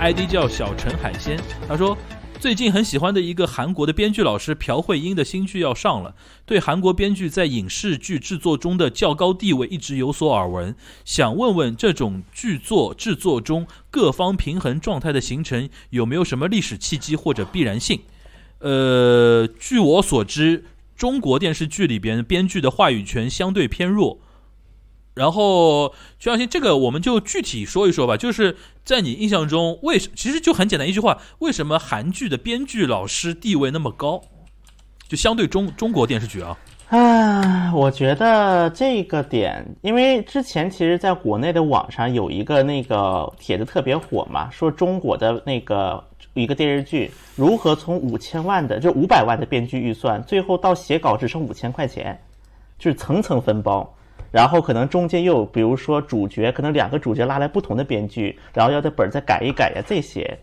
ID 叫小陈海鲜，他说。最近很喜欢的一个韩国的编剧老师朴慧英的新剧要上了，对韩国编剧在影视剧制作中的较高地位一直有所耳闻，想问问这种剧作制作中各方平衡状态的形成有没有什么历史契机或者必然性？呃，据我所知，中国电视剧里边编剧的话语权相对偏弱。然后，徐小新，这个我们就具体说一说吧。就是在你印象中，为什其实就很简单一句话：为什么韩剧的编剧老师地位那么高？就相对中中国电视剧啊？啊，我觉得这个点，因为之前其实在国内的网上有一个那个帖子特别火嘛，说中国的那个一个电视剧如何从五千万的就五百万的编剧预算，最后到写稿只剩五千块钱，就是层层分包。然后可能中间又比如说主角，可能两个主角拉来不同的编剧，然后要在本儿再改一改呀这些。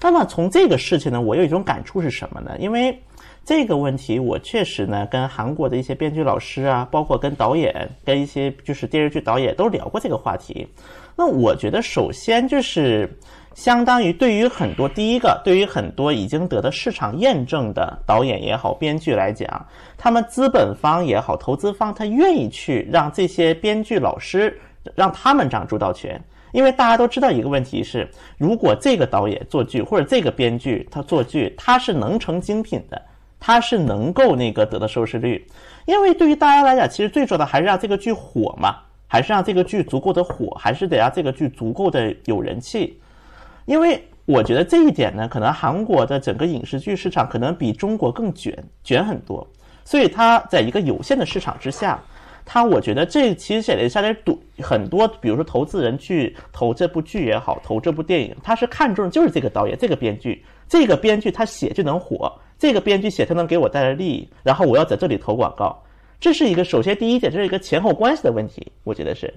那么从这个事情呢，我有一种感触是什么呢？因为这个问题，我确实呢跟韩国的一些编剧老师啊，包括跟导演、跟一些就是电视剧导演都聊过这个话题。那我觉得首先就是。相当于对于很多第一个，对于很多已经得到市场验证的导演也好，编剧来讲，他们资本方也好，投资方他愿意去让这些编剧老师让他们掌主导权，因为大家都知道一个问题是，如果这个导演做剧或者这个编剧他做剧，他是能成精品的，他是能够那个得到收视率，因为对于大家来讲，其实最重要的还是让这个剧火嘛，还是让这个剧足够的火，还是得让这个剧足够的有人气。因为我觉得这一点呢，可能韩国的整个影视剧市场可能比中国更卷，卷很多，所以它在一个有限的市场之下，它我觉得这其实写的下来赌很多，比如说投资人去投这部剧也好，投这部电影，他是看中就是这个导演、这个编剧，这个编剧他写就能火，这个编剧写他能给我带来利益，然后我要在这里投广告，这是一个首先第一点，这是一个前后关系的问题，我觉得是。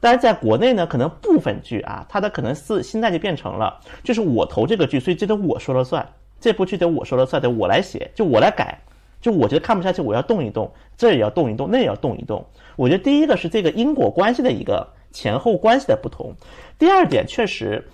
但是在国内呢，可能部分剧啊，它的可能是心态就变成了，就是我投这个剧，所以这得我说了算，这部剧得我说了算，得我来写，就我来改，就我觉得看不下去，我要动一动，这也要动一动，那也要动一动。我觉得第一个是这个因果关系的一个前后关系的不同。第二点，确实，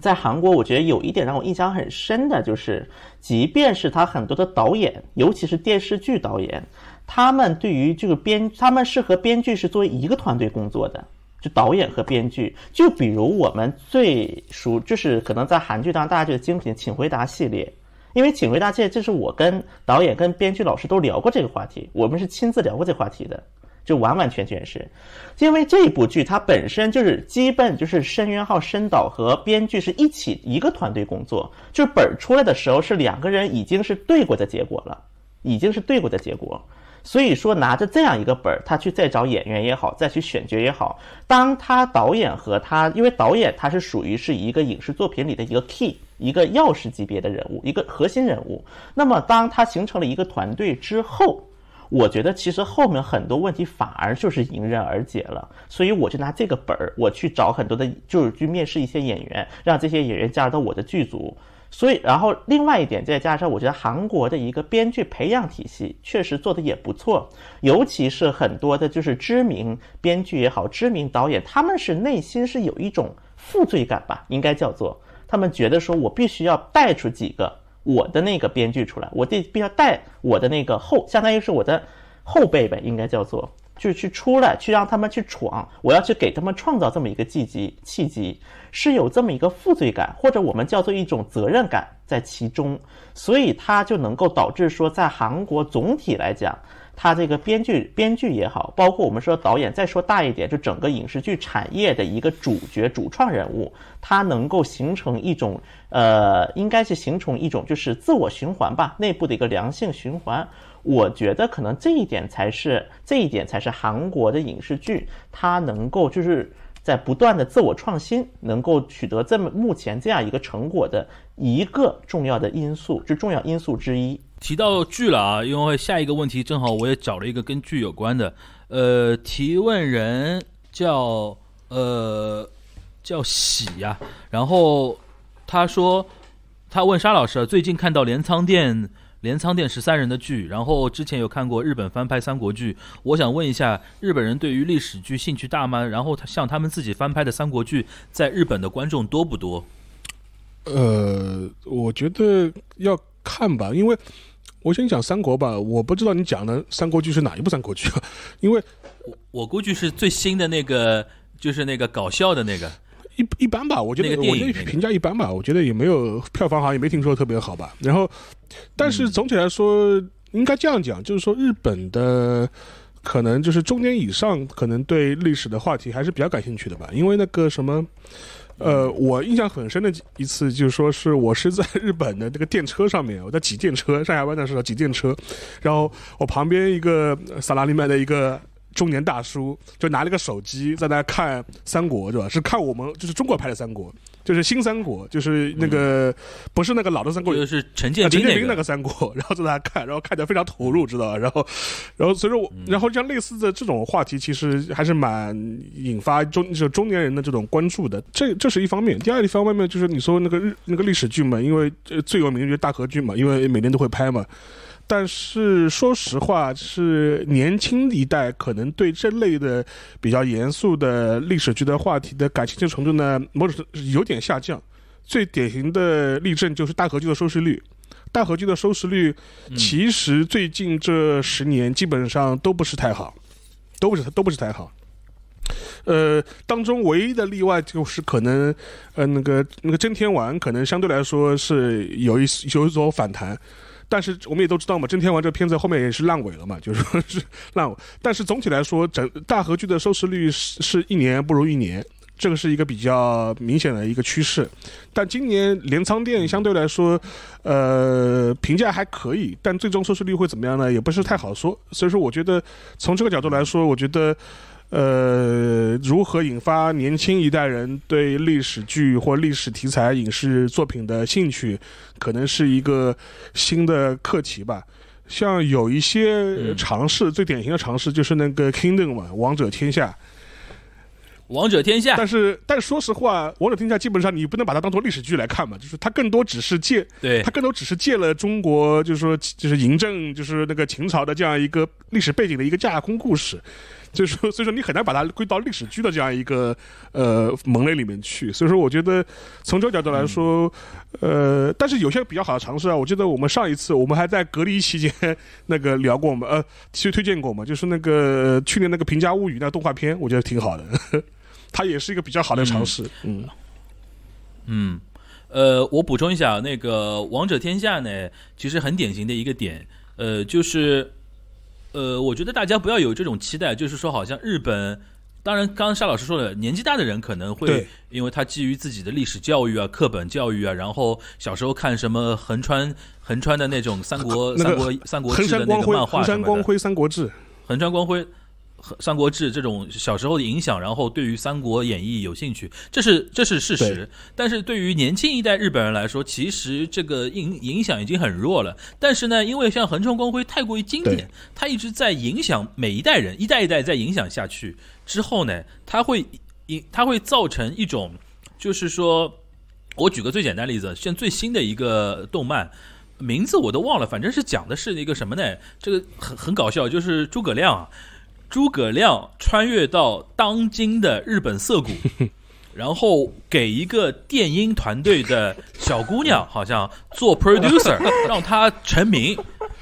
在韩国，我觉得有一点让我印象很深的就是，即便是他很多的导演，尤其是电视剧导演。他们对于这个编，他们是和编剧是作为一个团队工作的，就导演和编剧。就比如我们最熟，就是可能在韩剧当中大家觉得精品《请回答》系列，因为《请回答》系列，这是我跟导演、跟编剧老师都聊过这个话题，我们是亲自聊过这个话题的，就完完全全是，因为这部剧它本身就是基本就是申元浩申导和编剧是一起一个团队工作，就是本儿出来的时候是两个人已经是对过的结果了，已经是对过的结果。所以说，拿着这样一个本儿，他去再找演员也好，再去选角也好，当他导演和他，因为导演他是属于是一个影视作品里的一个 key，一个钥匙级别的人物，一个核心人物。那么，当他形成了一个团队之后，我觉得其实后面很多问题反而就是迎刃而解了。所以我就拿这个本儿，我去找很多的，就是去面试一些演员，让这些演员加入到我的剧组。所以，然后另外一点，再加上我觉得韩国的一个编剧培养体系确实做的也不错，尤其是很多的，就是知名编剧也好，知名导演，他们是内心是有一种负罪感吧，应该叫做，他们觉得说我必须要带出几个我的那个编剧出来，我得必须要带我的那个后，相当于是我的后辈呗，应该叫做。就去出来，去让他们去闯，我要去给他们创造这么一个契机，契机是有这么一个负罪感，或者我们叫做一种责任感在其中，所以它就能够导致说，在韩国总体来讲，它这个编剧编剧也好，包括我们说导演，再说大一点，就整个影视剧产业的一个主角、主创人物，它能够形成一种呃，应该是形成一种就是自我循环吧，内部的一个良性循环。我觉得可能这一点才是这一点才是韩国的影视剧它能够就是在不断的自我创新，能够取得这么目前这样一个成果的一个重要的因素，是重要因素之一。提到剧了啊，因为下一个问题正好我也找了一个跟剧有关的，呃，提问人叫呃叫喜呀，然后他说他问沙老师最近看到镰仓店。镰仓店十三人的剧，然后之前有看过日本翻拍三国剧，我想问一下，日本人对于历史剧兴趣大吗？然后他像他们自己翻拍的三国剧，在日本的观众多不多？呃，我觉得要看吧，因为我先讲三国吧，我不知道你讲的三国剧是哪一部三国剧啊？因为我我估计是最新的那个，就是那个搞笑的那个。一一般吧，我觉得我觉得评价一般吧，我觉得也没有票房好像也没听说特别好吧。然后，但是总体来说，应该这样讲，就是说日本的可能就是中年以上，可能对历史的话题还是比较感兴趣的吧。因为那个什么，呃，我印象很深的一次，就是说是我是在日本的那个电车上面，我在挤电车，上下班的时候挤电车，然后我旁边一个萨拉利麦的一个。中年大叔就拿了个手机在那看三国，是吧？是看我们就是中国拍的三国，就是新三国，就是那个不是那个老的三国，就是陈建陈建斌那个三国，然后在那看，然后看得非常投入，知道吧？然后，然后所以说，我，然后像类似的这种话题，其实还是蛮引发中就是中年人的这种关注的。这这是一方面，第二一方面就是你说那个日那个历史剧嘛，因为最有名就是大河剧嘛，因为每年都会拍嘛。但是说实话，是年轻一代可能对这类的比较严肃的历史剧的话题的感兴趣程度呢，某种有点下降。最典型的例证就是大河剧的收视率，大河剧的收视率其实最近这十年基本上都不是太好，都不是都不是太好。呃，当中唯一的例外就是可能，呃，那个那个真天丸可能相对来说是有一有一种反弹。但是我们也都知道嘛，《真天王》这片子后面也是烂尾了嘛，就是说是烂尾。但是总体来说，整大合剧的收视率是是一年不如一年，这个是一个比较明显的一个趋势。但今年镰仓店相对来说，呃，评价还可以，但最终收视率会怎么样呢？也不是太好说。所以说，我觉得从这个角度来说，我觉得。呃，如何引发年轻一代人对历史剧或历史题材影视作品的兴趣，可能是一个新的课题吧。像有一些尝试，最典型的尝试就是那个《Kingdom》嘛，《王者天下》。王者天下，但是，但说实话，王者天下基本上你不能把它当做历史剧来看嘛，就是它更多只是借，对，它更多只是借了中国，就是说，就是嬴政，就是那个秦朝的这样一个历史背景的一个架空故事。就是说，所以说你很难把它归到历史剧的这样一个呃门类里面去。所以说，我觉得从这个角度来说，呃，但是有些比较好的尝试啊，我记得我们上一次我们还在隔离期间那个聊过嘛，呃，其实推荐过嘛，就是那个去年那个《平家物语》那动画片，我觉得挺好的，它也是一个比较好的尝试。嗯嗯，呃，我补充一下，那个《王者天下》呢，其实很典型的一个点，呃，就是。呃，我觉得大家不要有这种期待，就是说，好像日本，当然，刚刚沙老师说的，年纪大的人可能会，因为他基于自己的历史教育啊、课本教育啊，然后小时候看什么横川横川的那种三国、三国、三国志的那个漫画横山光辉三国志，横川光辉。《三国志》这种小时候的影响，然后对于《三国演义》有兴趣，这是这是事实。但是对于年轻一代日本人来说，其实这个影影响已经很弱了。但是呢，因为像横冲光辉太过于经典，它一直在影响每一代人，一代一代在影响下去之后呢，它会影它会造成一种，就是说，我举个最简单例子，现最新的一个动漫名字我都忘了，反正是讲的是一个什么呢？这个很很搞笑，就是诸葛亮。诸葛亮穿越到当今的日本涩谷，然后给一个电音团队的小姑娘，好像做 producer，让她成名。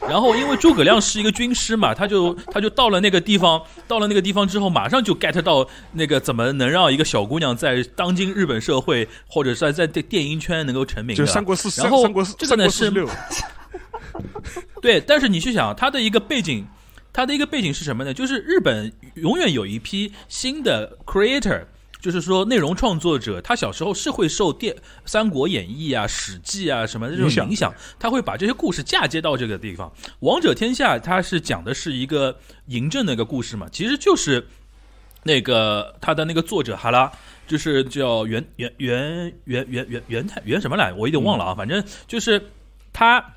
然后因为诸葛亮是一个军师嘛，他就他就到了那个地方，到了那个地方之后，马上就 get 到那个怎么能让一个小姑娘在当今日本社会或者是在在电音圈能够成名。就三国四，然后这个呢是，对，但是你去想他的一个背景。它的一个背景是什么呢？就是日本永远有一批新的 creator，就是说内容创作者，他小时候是会受电《三国演义》啊、《史记》啊什么这种影响，他会把这些故事嫁接到这个地方。《王者天下》它是讲的是一个嬴政的一个故事嘛，其实就是那个他的那个作者哈拉，就是叫袁袁袁袁袁袁袁太袁什么来，我有点忘了啊，反正就是他。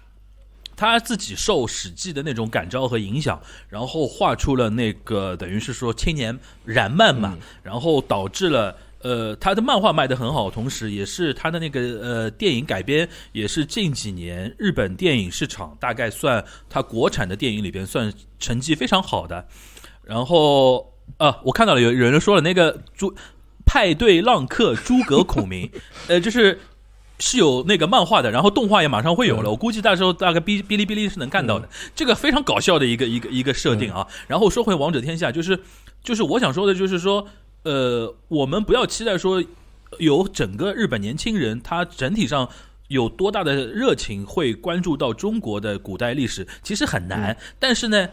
他自己受《史记》的那种感召和影响，然后画出了那个等于是说青年燃漫嘛，然后导致了呃他的漫画卖的很好，同时也是他的那个呃电影改编也是近几年日本电影市场大概算他国产的电影里边算成绩非常好的。然后啊，我看到了有有人说了那个诸派对浪客诸葛孔明，呃，就是。是有那个漫画的，然后动画也马上会有了。我估计到时候大概哔哔哩哔哩是能看到的。这个非常搞笑的一个一个一个设定啊。然后说回王者天下，就是就是我想说的，就是说，呃，我们不要期待说有整个日本年轻人他整体上有多大的热情会关注到中国的古代历史，其实很难。但是呢，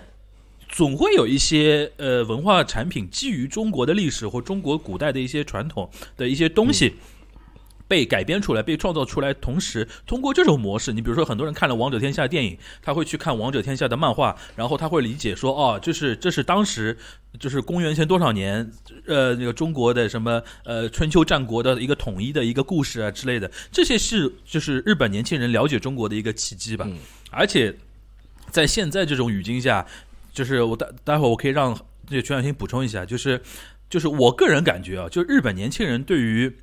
总会有一些呃文化产品基于中国的历史或中国古代的一些传统的一些东西。被改编出来，被创造出来，同时通过这种模式，你比如说很多人看了《王者天下》电影，他会去看《王者天下》的漫画，然后他会理解说，哦，就是这是当时就是公元前多少年，呃，那个中国的什么呃春秋战国的一个统一的一个故事啊之类的，这些是就是日本年轻人了解中国的一个契机吧。而且在现在这种语境下，就是我待待会儿我可以让这个全小新补充一下，就是就是我个人感觉啊，就日本年轻人对于。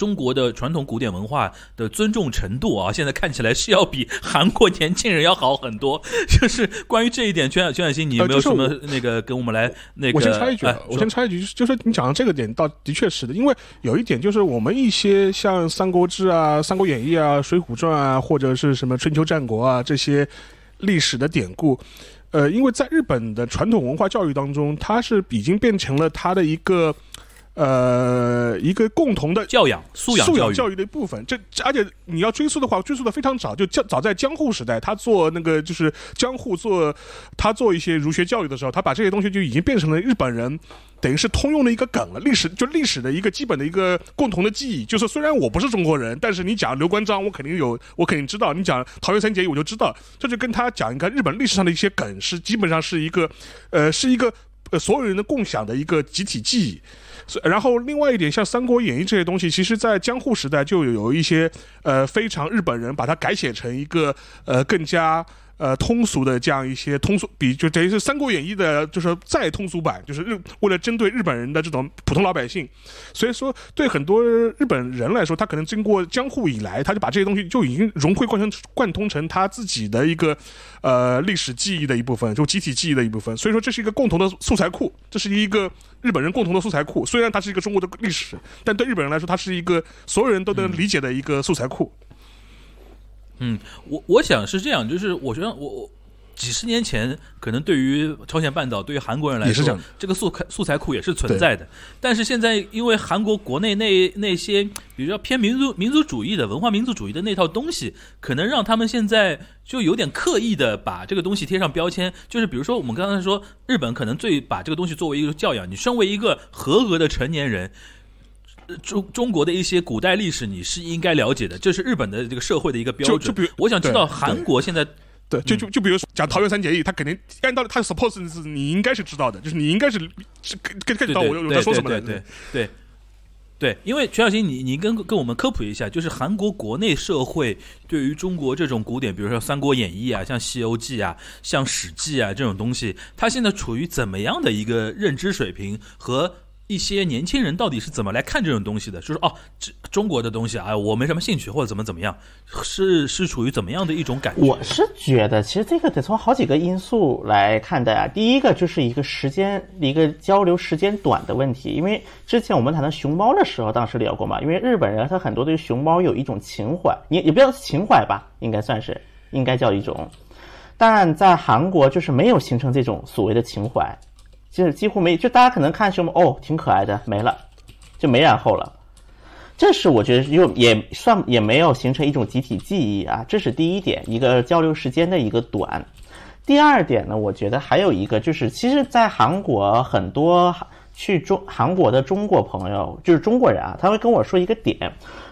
中国的传统古典文化的尊重程度啊，现在看起来是要比韩国年轻人要好很多。就是关于这一点，全小全小新，你有没有什么那个跟我们来那个？我先插一句，我先插一句，就是你讲的这个点，倒的确是的。因为有一点就是我们一些像《三国志》啊、《三国演义》啊、《水浒传》啊，或者是什么春秋战国啊这些历史的典故，呃，因为在日本的传统文化教育当中，它是已经变成了它的一个。呃，一个共同的教养素养素养教育的一部分。这而且你要追溯的话，追溯的非常早，就江早在江户时代，他做那个就是江户做他做一些儒学教育的时候，他把这些东西就已经变成了日本人等于是通用的一个梗了。历史就历史的一个基本的一个共同的记忆，就是虽然我不是中国人，但是你讲刘关张，我肯定有，我肯定知道；你讲桃园三结义，我就知道。这就跟他讲一个日本历史上的一些梗，是基本上是一个呃，是一个呃所有人的共享的一个集体记忆。然后另外一点，像《三国演义》这些东西，其实，在江户时代就有一些呃非常日本人把它改写成一个呃更加。呃，通俗的这样一些通俗，比就等于是《三国演义》的，就是再通俗版，就是日为了针对日本人的这种普通老百姓，所以说对很多日本人来说，他可能经过江户以来，他就把这些东西就已经融会贯通贯通成他自己的一个呃历史记忆的一部分，就集体记忆的一部分。所以说这是一个共同的素材库，这是一个日本人共同的素材库。虽然它是一个中国的历史，但对日本人来说，它是一个所有人都能理解的一个素材库。我我想是这样，就是我觉得我我几十年前可能对于朝鲜半岛，对于韩国人来说，这个素素材库也是存在的。但是现在因为韩国国内那那些比较偏民族民族主义的文化民族主义的那套东西，可能让他们现在就有点刻意的把这个东西贴上标签。就是比如说我们刚才说，日本可能最把这个东西作为一个教养，你身为一个合格的成年人。中中国的一些古代历史你是应该了解的，这是日本的这个社会的一个标准。就就比如，我想知道韩国现在，对，就就就比如说讲桃园三结义，他肯定按道理他 suppose 是你应该是知道的，就是你应该是是跟跟知道我我在说什么的。对对对，因为全小新，你你跟跟我们科普一下，就是韩国国内社会对于中国这种古典，比如说《三国演义》啊，像《西游记》啊，像《史记》啊这种东西，它现在处于怎么样的一个认知水平和？一些年轻人到底是怎么来看这种东西的？就是哦，这中国的东西啊，我没什么兴趣，或者怎么怎么样，是是处于怎么样的一种感觉？我是觉得，其实这个得从好几个因素来看待啊。第一个就是一个时间，一个交流时间短的问题。因为之前我们谈到熊猫的时候，当时聊过嘛。因为日本人他很多对熊猫有一种情怀，也也不叫情怀吧，应该算是应该叫一种。但在韩国就是没有形成这种所谓的情怀。就是几乎没，就大家可能看什么哦，挺可爱的，没了，就没然后了。这是我觉得又也算也没有形成一种集体记忆啊，这是第一点，一个交流时间的一个短。第二点呢，我觉得还有一个就是，其实，在韩国很多。去中韩国的中国朋友就是中国人啊，他会跟我说一个点，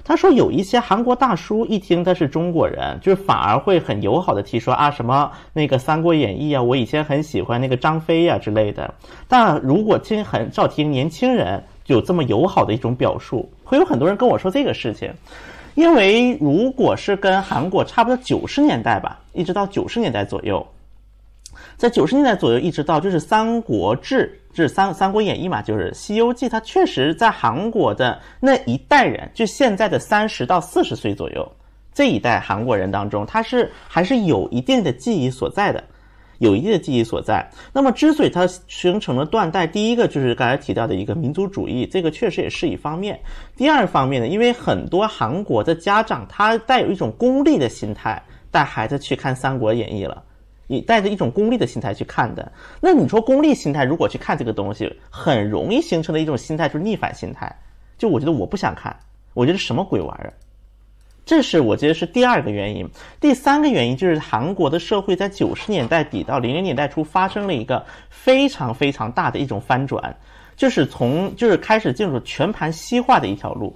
他说有一些韩国大叔一听他是中国人，就是反而会很友好的提说啊什么那个《三国演义》啊，我以前很喜欢那个张飞呀之类的。但如果听很少听年轻人有这么友好的一种表述，会有很多人跟我说这个事情，因为如果是跟韩国差不多九十年代吧，一直到九十年代左右。在九十年代左右，一直到就是《三国志》，是《三三国演义》嘛，就是《西游记》，它确实在韩国的那一代人，就现在的三十到四十岁左右这一代韩国人当中，他是还是有一定的记忆所在的。有一定的记忆所在。那么，之所以它形成了断代，第一个就是刚才提到的一个民族主义，这个确实也是一方面。第二方面呢，因为很多韩国的家长他带有一种功利的心态，带孩子去看《三国演义》了。你带着一种功利的心态去看的，那你说功利心态如果去看这个东西，很容易形成的一种心态就是逆反心态。就我觉得我不想看，我觉得什么鬼玩意儿，这是我觉得是第二个原因。第三个原因就是韩国的社会在九十年代底到零零年代初发生了一个非常非常大的一种翻转，就是从就是开始进入全盘西化的一条路。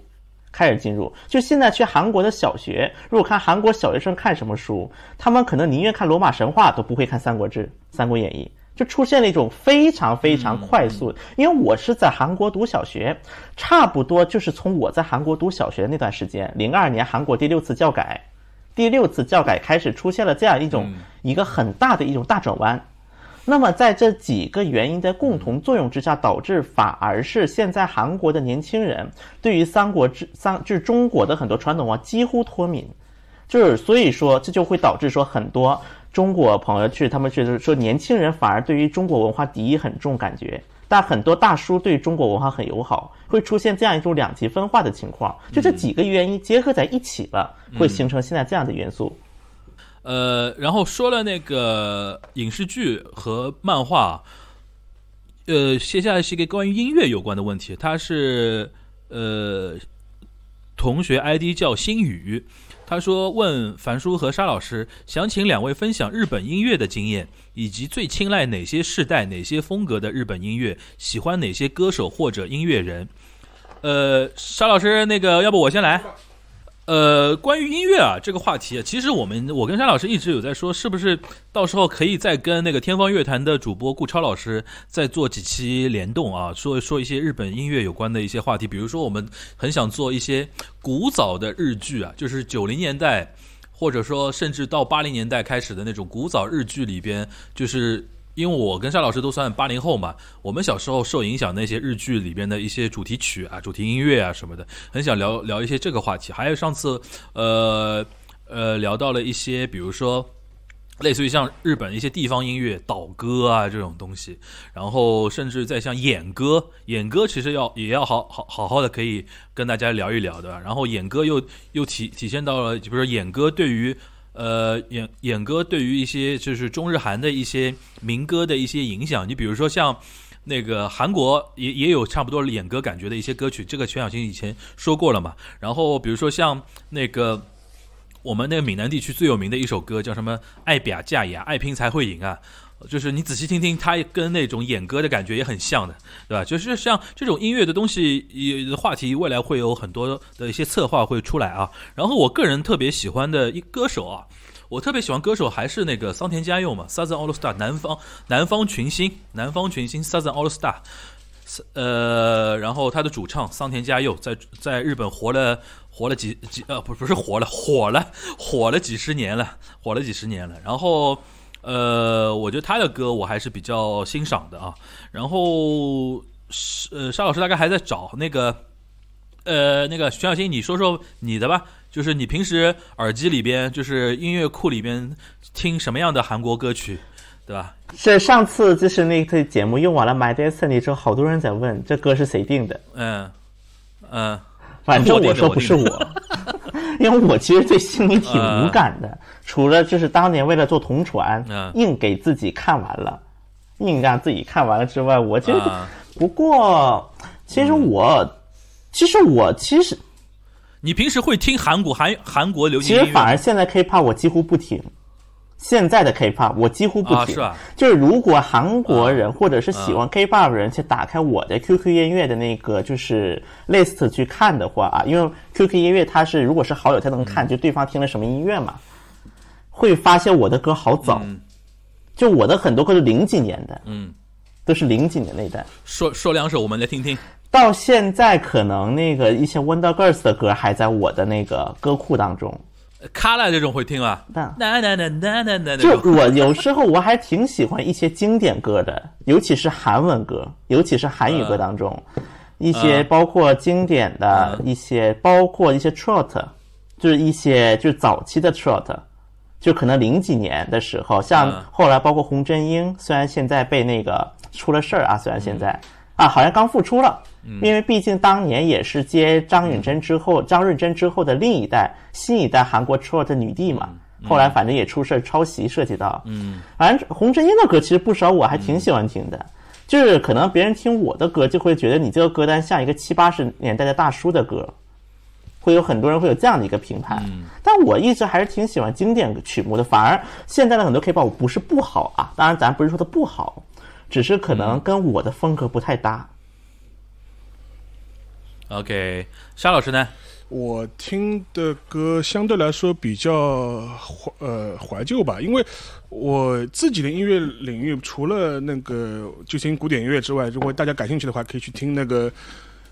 开始进入，就现在去韩国的小学，如果看韩国小学生看什么书，他们可能宁愿看罗马神话，都不会看《三国志》《三国演义》，就出现了一种非常非常快速。因为我是在韩国读小学，差不多就是从我在韩国读小学的那段时间，零二年韩国第六次教改，第六次教改开始出现了这样一种一个很大的一种大转弯。那么，在这几个原因的共同作用之下，导致反而是现在韩国的年轻人对于三国之三就是中国的很多传统文化几乎脱敏，就是所以说这就会导致说很多中国朋友去他们觉得说年轻人反而对于中国文化敌意很重，感觉但很多大叔对中国文化很友好，会出现这样一种两极分化的情况。就这几个原因结合在一起了，会形成现在这样的元素。呃，然后说了那个影视剧和漫画，呃，接下来是一个关于音乐有关的问题。他是呃，同学 ID 叫星宇，他说问樊叔和沙老师，想请两位分享日本音乐的经验，以及最青睐哪些世代、哪些风格的日本音乐，喜欢哪些歌手或者音乐人。呃，沙老师，那个要不我先来。呃，关于音乐啊这个话题，其实我们我跟山老师一直有在说，是不是到时候可以再跟那个天方乐坛的主播顾超老师再做几期联动啊，说说一些日本音乐有关的一些话题，比如说我们很想做一些古早的日剧啊，就是九零年代，或者说甚至到八零年代开始的那种古早日剧里边，就是。因为我跟夏老师都算八零后嘛，我们小时候受影响那些日剧里边的一些主题曲啊、主题音乐啊什么的，很想聊聊一些这个话题。还有上次，呃呃，聊到了一些，比如说，类似于像日本一些地方音乐、岛歌啊这种东西，然后甚至在像演歌，演歌其实要也要好好好好的可以跟大家聊一聊的。然后演歌又又体体现到了，比如说演歌对于。呃，演演歌对于一些就是中日韩的一些民歌的一些影响，你比如说像那个韩国也也有差不多演歌感觉的一些歌曲，这个全小新以前说过了嘛。然后比如说像那个我们那个闽南地区最有名的一首歌叫什么“爱表嫁呀，爱拼才会赢”啊。就是你仔细听听，它跟那种演歌的感觉也很像的，对吧？就是像这种音乐的东西，也话题未来会有很多的一些策划会出来啊。然后我个人特别喜欢的一歌手啊，我特别喜欢歌手还是那个桑田佳佑嘛，Southern All Star 南方南方群星，南方群星 Southern All Star，呃，然后他的主唱桑田佳佑在在日本活了活了几几呃不不是活了火了火了几十年了，火了几十年了，然后。呃，我觉得他的歌我还是比较欣赏的啊。然后，呃，沙老师大概还在找那个，呃，那个徐小新，你说说你的吧。就是你平时耳机里边，就是音乐库里边听什么样的韩国歌曲，对吧？是上次就是那个节目用完了《My Destiny》之后，好多人在问这歌是谁定的。嗯嗯，反正我说不是我。因为我其实对星迷挺无感的，除了就是当年为了做同传，硬给自己看完了，硬让自己看完了之外，我觉得不过，其实我，其实我其实，你平时会听韩国韩韩国流行音乐？其实反而现在 K-pop 我几乎不听。现在的 K-pop 我几乎不听，就是如果韩国人或者是喜欢 K-pop 的人去打开我的 QQ 音乐的那个就是 list 去看的话啊，因为 QQ 音乐它是如果是好友才能看，就对方听了什么音乐嘛，会发现我的歌好早，就我的很多歌是零几年的，嗯，都是零几年那代。说说两首我们来听听。到现在可能那个一些 Wonder Girls 的歌还在我的那个歌库当中。卡拉这种会听吗？那那那那那那就我有时候我还挺喜欢一些经典歌的，尤其是韩文歌，尤其是韩语歌当中，一些包括经典的一些，包括一些 trot，就是一些就是早期的 trot，就可能零几年的时候，嗯。像后来包括洪真英，虽然现在被那个出了事儿啊，虽然现在、啊好像刚复出了，因为毕竟当年也是接张允珍之后，张润珍之后的另一代新一代韩国 trot 的女帝嘛。后来反正也出事儿抄袭涉及到，嗯，反正洪真英的歌其实不少，我还挺喜欢听的。就是可能别人听我的歌，就会觉得你这个歌单像一个七八十年代的大叔的歌，会有很多人会有这样的一个评判。但我一直还是挺喜欢经典曲目的，反而现在的很多 K-pop 不是不好啊，当然咱不是说它不好，只是可能跟我的风格不太搭。OK，沙老师呢？我听的歌相对来说比较怀呃怀旧吧，因为我自己的音乐领域除了那个就听古典音乐之外，如果大家感兴趣的话，可以去听那个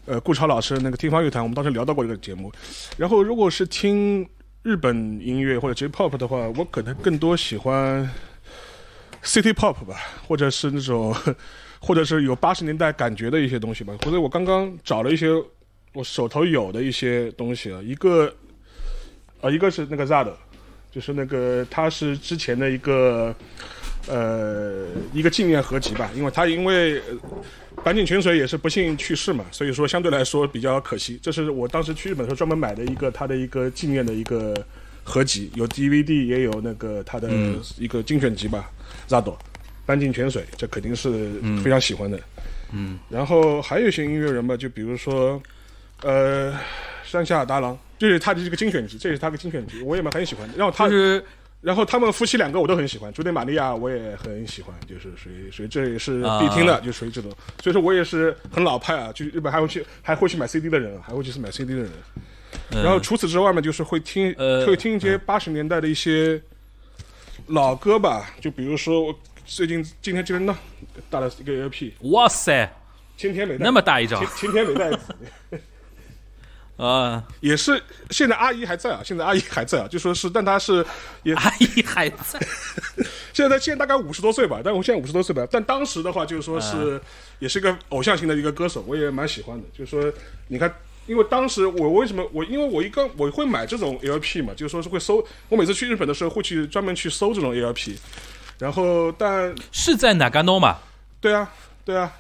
呃顾超老师那个听方乐坛，我们当时聊到过这个节目。然后如果是听日本音乐或者 J-pop 的话，我可能更多喜欢 City Pop 吧，或者是那种 或者是有八十年代感觉的一些东西吧。或者我刚刚找了一些。我手头有的一些东西啊，一个，呃，一个是那个 Zad，就是那个他是之前的一个，呃，一个纪念合集吧，因为他因为呃坂井泉水也是不幸去世嘛，所以说相对来说比较可惜。这是我当时去日本的时候专门买的一个他的一个纪念的一个合集，有 DVD 也有那个他的一个精选集吧、a d 坂井泉水，这肯定是非常喜欢的。嗯，然后还有一些音乐人吧，就比如说。呃，山下达郎这是他的这个精选集，这是他的精选集，我也蛮很喜欢的。然后他，就是然后他们夫妻两个我都很喜欢，朱迪玛利亚我也很喜欢，就是属于属于这也是必听的，啊就属于这种。所以说我也是很老派啊，去日本还会去还会去买 CD 的人，还会去买 CD 的人。然后除此之外嘛，就是会听、呃会听一些八十年代的一些老歌吧，就比如说我最近今天今天呢带了一个 LP，哇塞，千田美代那么大一张千千田美代子。啊！也是现在阿姨还在啊，现在阿姨还在啊，就说是，但她是也阿姨还在，现 在现在大概五十多岁吧，但我现在五十多岁吧，但当时的话就是说是、也是个偶像型的一个歌手，我也蛮喜欢的。就是说，你看，因为当时我为什么我因为我一个我会买这种 LP 嘛，就是说是会搜，我每次去日本的时候会去专门去搜这种 LP，然后但是在哪干诺嘛？对啊对啊。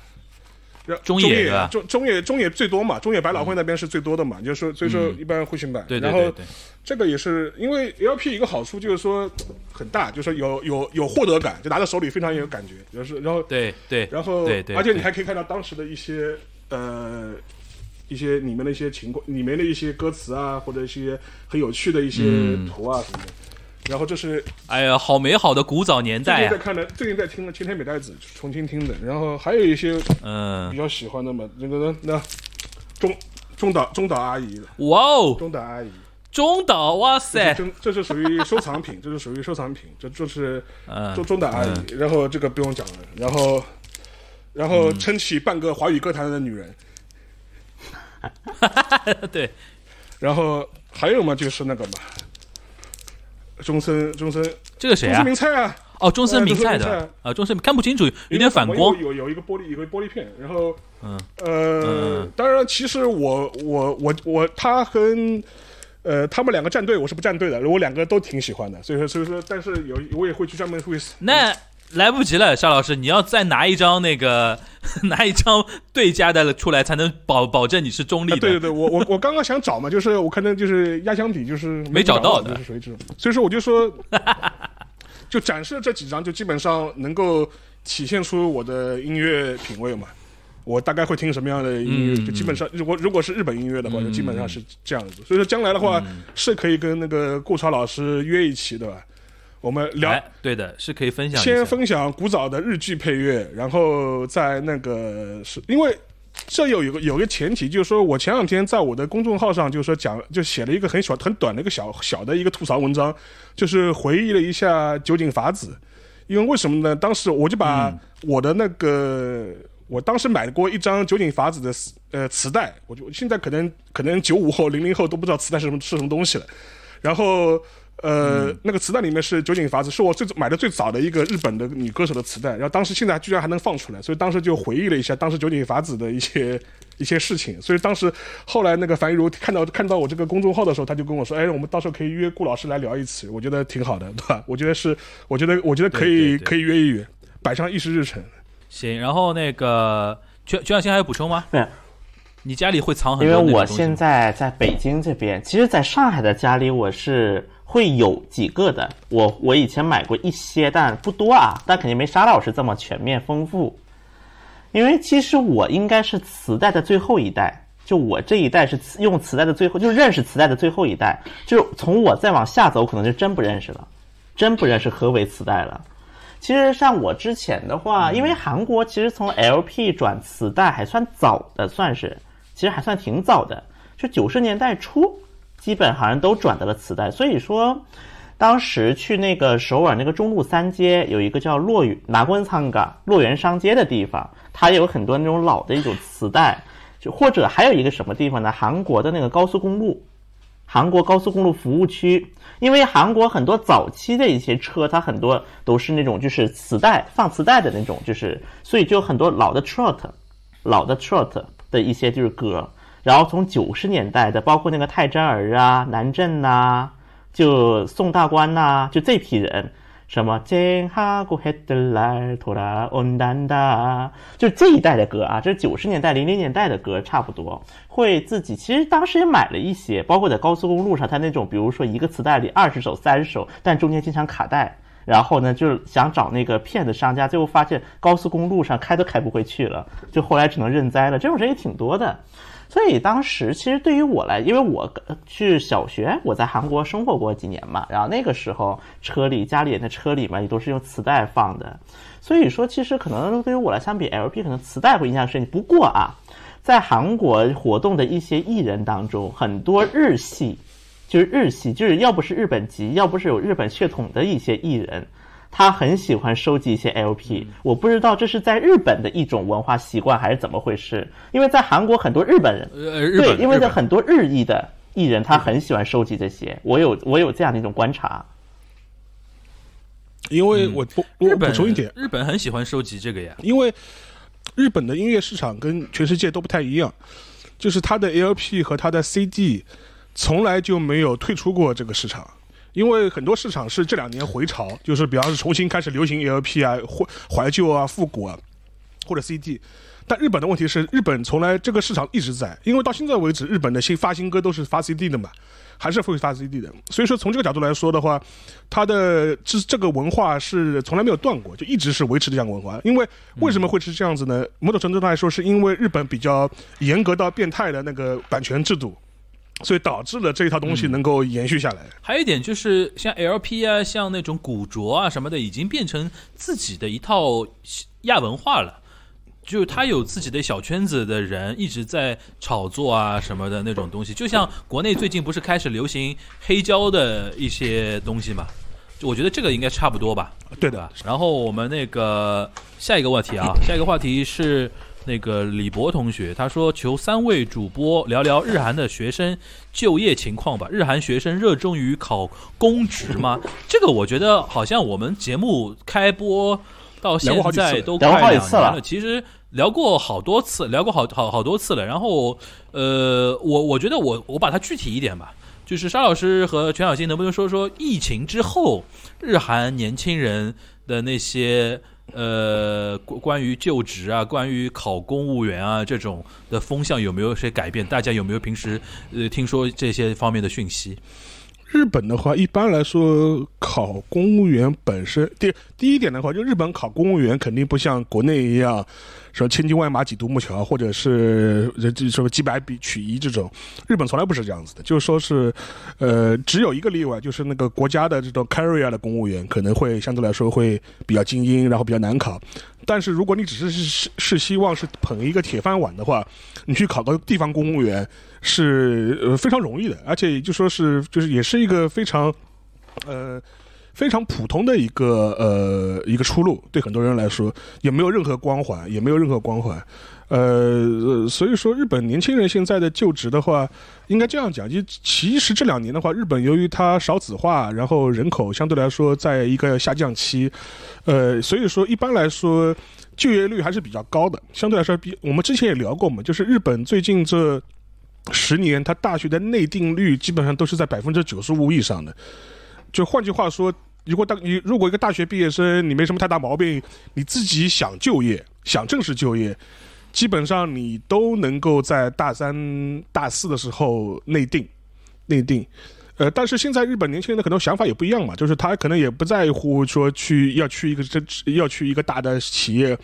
然后中中野野对吧中中野中野最多嘛，中野百老汇那边是最多的嘛，就是说所以说一般会去买。然后对对对对，这个也是因为 LP 一个好处就是说很大，就是说有有有获得感，就拿在手里非常有感觉。就是然后对对，然后对对，而且你还可以看到当时的一些呃一些里面的一些情况，里面的一些歌词啊，或者一些很有趣的一些嗯图啊什么的。然后这是哎呀，好美好的古早年代啊！最近在看的，最近在听的《千田美代子》，重新听的。然后还有一些嗯比嗯，较喜欢的嘛，那个那中中岛中岛阿姨，哇哦，中岛阿姨。中岛，哇塞，这 这是属于收藏品，这是属于收藏品，这就是嗯中中岛阿姨。然后这个不用讲了，然后然后撑起半个华语歌坛的女人，对，然后还有嘛就是那个嘛，中森中森。这个谁啊？中森？明菜啊，哦，中森明菜的。啊，中森看不清楚，有点反光。有。有有一个玻璃有一个玻璃片，然后嗯。呃嗯，当然其实我我我我他跟。呃，他们两个站队，我是不站队的，我两个都挺喜欢的，所以说，所以说，但是有我也会去专门会那来不及了，沙老师，你要再拿一张那个 拿一张对家的出来，才能保保证你是中立啊，的。对对对，我我我刚刚想找嘛，就是我可能就是压箱底，就是没找到到，的就是属于这种，所以说我就说，就展示这几张，就基本上能够体现出我的音乐品味嘛。我大概会听什么样的音乐，嗯就基本上，如果如果是日本音乐的话，嗯就基本上是这样子。所以说将来的话，是可以跟那个顾超老师约一期，对吧？我们聊哎，对的，是可以分享先。分享古早的日剧配乐，然后在那个是因为这有有个有个前提，就是说我前两天在我的公众号上，就是说讲就写了一个很小很短的一个小小的一个吐槽文章，就是回忆了一下酒井法子，因为为什么呢？当时我就把我的那个。我当时买过一张酒井法子的呃磁带，我就现在可能可能九五后零零后都不知道磁带是什么是什么东西了，然后呃，那个磁带里面是酒井法子，是我最买的最早的一个日本的女歌手的磁带。然后当时现在居然还能放出来，所以当时就回忆了一下当时酒井法子的一些一些事情。所以当时后来那个樊一茹看到看到我这个公众号的时候，他就跟我说：“哎，我们到时候可以约顾老师来聊一次。”我觉得挺好的，对吧？我觉得是，我觉得我觉得可以对对对可以约一约，摆上议事日程。行，然后那个全全小新还有补充吗？对，你家里会藏很多因为我现在在北京这边，其实在上海的家里我是会有几个的。我我以前买过一些，但不多啊，但肯定没沙老师这么全面丰富。因为其实我应该是磁带的最后一代，就我这一代是磁用磁带的最后，就是认识磁带的最后一代。就是从我再往下走，可能就真不认识了，真不认识何为磁带了。其实像我之前的话，因为韩国其实从 LP 转磁带还算早的，算是其实还算挺早的，就九十年代初，基本好像都转到了磁带。所以说，当时去那个首尔那个中路三街有一个叫洛源拿关仓嘎洛源商街的地方，它有很多那种老的一种磁带，就或者还有一个什么地方呢？韩国的那个高速公路，韩国高速公路服务区，因为韩国很多早期的一些车，它很多都是那种就是磁带放磁带的那种，就是所以就有很多老的 trot，老的 trot 的一些就是歌，然后从九十年代的，包括那个泰真儿啊、南镇呐，就宋大官呐，就这批人，什么金哈古黑得来托拉嗡当达，就这一代的歌啊，这是九十年代、零零年代的歌，差不多会自己。其实当时也买了一些，包括在高速公路上，他那种，比如说一个磁带里二十首、三十首，但中间经常卡带。然后呢就是想找那个骗子商家，最后发现高速公路上开都开不回去了，就后来只能认栽了，这种人也挺多的。所以当时其实对于我来，因为我去小学，我在韩国生活过几年嘛，然后那个时候车里家里人的车里面也都是用磁带放的，所以说其实可能对于我来相比 LP 可能磁带会印象深。不过啊，在韩国活动的一些艺人当中，很多日系，就是日系，就是要不是日本籍，要不是有日本血统的一些艺人。他很喜欢收集一些 LP，我不知道这是在日本的一种文化习惯还是怎么回事。因为在韩国很多日本人，呃，日对，本，因为在很多日裔的艺人，他很喜欢收集这些。我有我有这样的一种观察。因为我不我日本补充一点，日本很喜欢收集这个呀。因为日本的音乐市场跟全世界都不太一样，就是它的 LP 和它的 CD 从来就没有退出过这个市场。因为很多市场是这两年回潮，就是比方说重新开始流行 LP 啊、怀怀旧啊、复古啊，或者 CD。但日本的问题是，日本从来这个市场一直在，因为到现在为止，日本的新发新歌都是发 CD 的嘛，还是会发 CD 的。所以说从这个角度来说的话，它的这这个文化是从来没有断过，就一直是维持这样文化。因为为什么会是这样子呢？某种程度上来说，是因为日本比较严格到变态的那个版权制度，所以导致了这一套东西能够延续下来。还有一点就是，像 LP 啊，像那种古着啊什么的，已经变成自己的一套亚文化了。就是他有自己的小圈子的人一直在炒作啊什么的那种东西，就像国内最近不是开始流行黑胶的一些东西嘛？我觉得这个应该差不多吧。对的，？然后我们那个下一个问题啊，下一个话题是那个李博同学，他说求三位主播聊聊日韩的学生就业情况吧。日韩学生热衷于考公职吗？这个我觉得好像我们节目开播到现在都聊过快两年了，其实聊过好多次，聊过好好好多次了。然后呃，我我觉得我我把它具体一点吧。就是沙老师和全小新能不能说说疫情之后日韩年轻人的那些呃关于就职啊、关于考公务员啊这种的风向有没有些改变？大家有没有平时呃听说这些方面的讯息？日本的话，一般来说考公务员本身，第第一点的话，就日本考公务员肯定不像国内一样，说千军万马挤独木桥，或者是呃这什么几百笔取一这种，日本从来不是这样子的，就是说是，呃，只有一个例外，就是那个国家的这种 carrier 的公务员可能会相对来说会比较精英，然后比较难考。但是如果你只是是是希望是捧一个铁饭碗的话，你去考个地方公务员是呃非常容易的，而且就说是就是也是一个非常呃非常普通的一个呃一个出路，对很多人来说也没有任何光环，也没有任何光环。呃，所以说日本年轻人现在的就职的话，应该这样讲，就其实这两年的话，日本由于它少子化，然后人口相对来说在一个下降期，呃，所以说一般来说就业率还是比较高的，相对来说比我们之前也聊过嘛，就是日本最近这十年，它大学的内定率基本上都是在百分之九十五以上的。就换句话说，如果大你如果一个大学毕业生你没什么太大毛病，你自己想就业，想正式就业。基本上你都能够在大三、大四的时候内定，内定。呃，但是现在日本年轻人的很多想法也不一样嘛，就是他可能也不在乎说去要去一个这要去一个大的企业，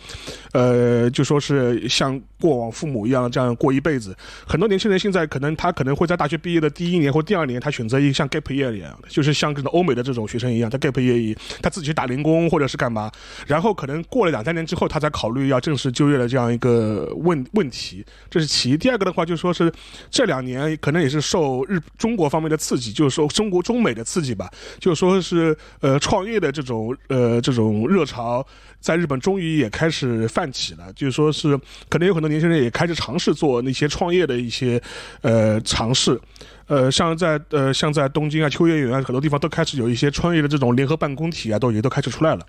呃，就说是像过往父母一样这样过一辈子。很多年轻人现在可能他可能会在大学毕业的第一年或第二年，他选择一个像 gap year 一样的，就是像这种欧美的这种学生一样，他 gap year 他自己去打零工或者是干嘛，然后可能过了两三年之后，他才考虑要正式就业的这样一个问问题。这是其一。第二个的话，就说是这两年可能也是受日中国方面的刺激，就。说中国中美的刺激吧，就说是呃创业的这种呃这种热潮，在日本终于也开始泛起了。就说是可能有很多年轻人也开始尝试做那些创业的一些呃尝试，呃像在呃像在东京啊、秋叶原啊很多地方都开始有一些创业的这种联合办公体啊，都也都开始出来了。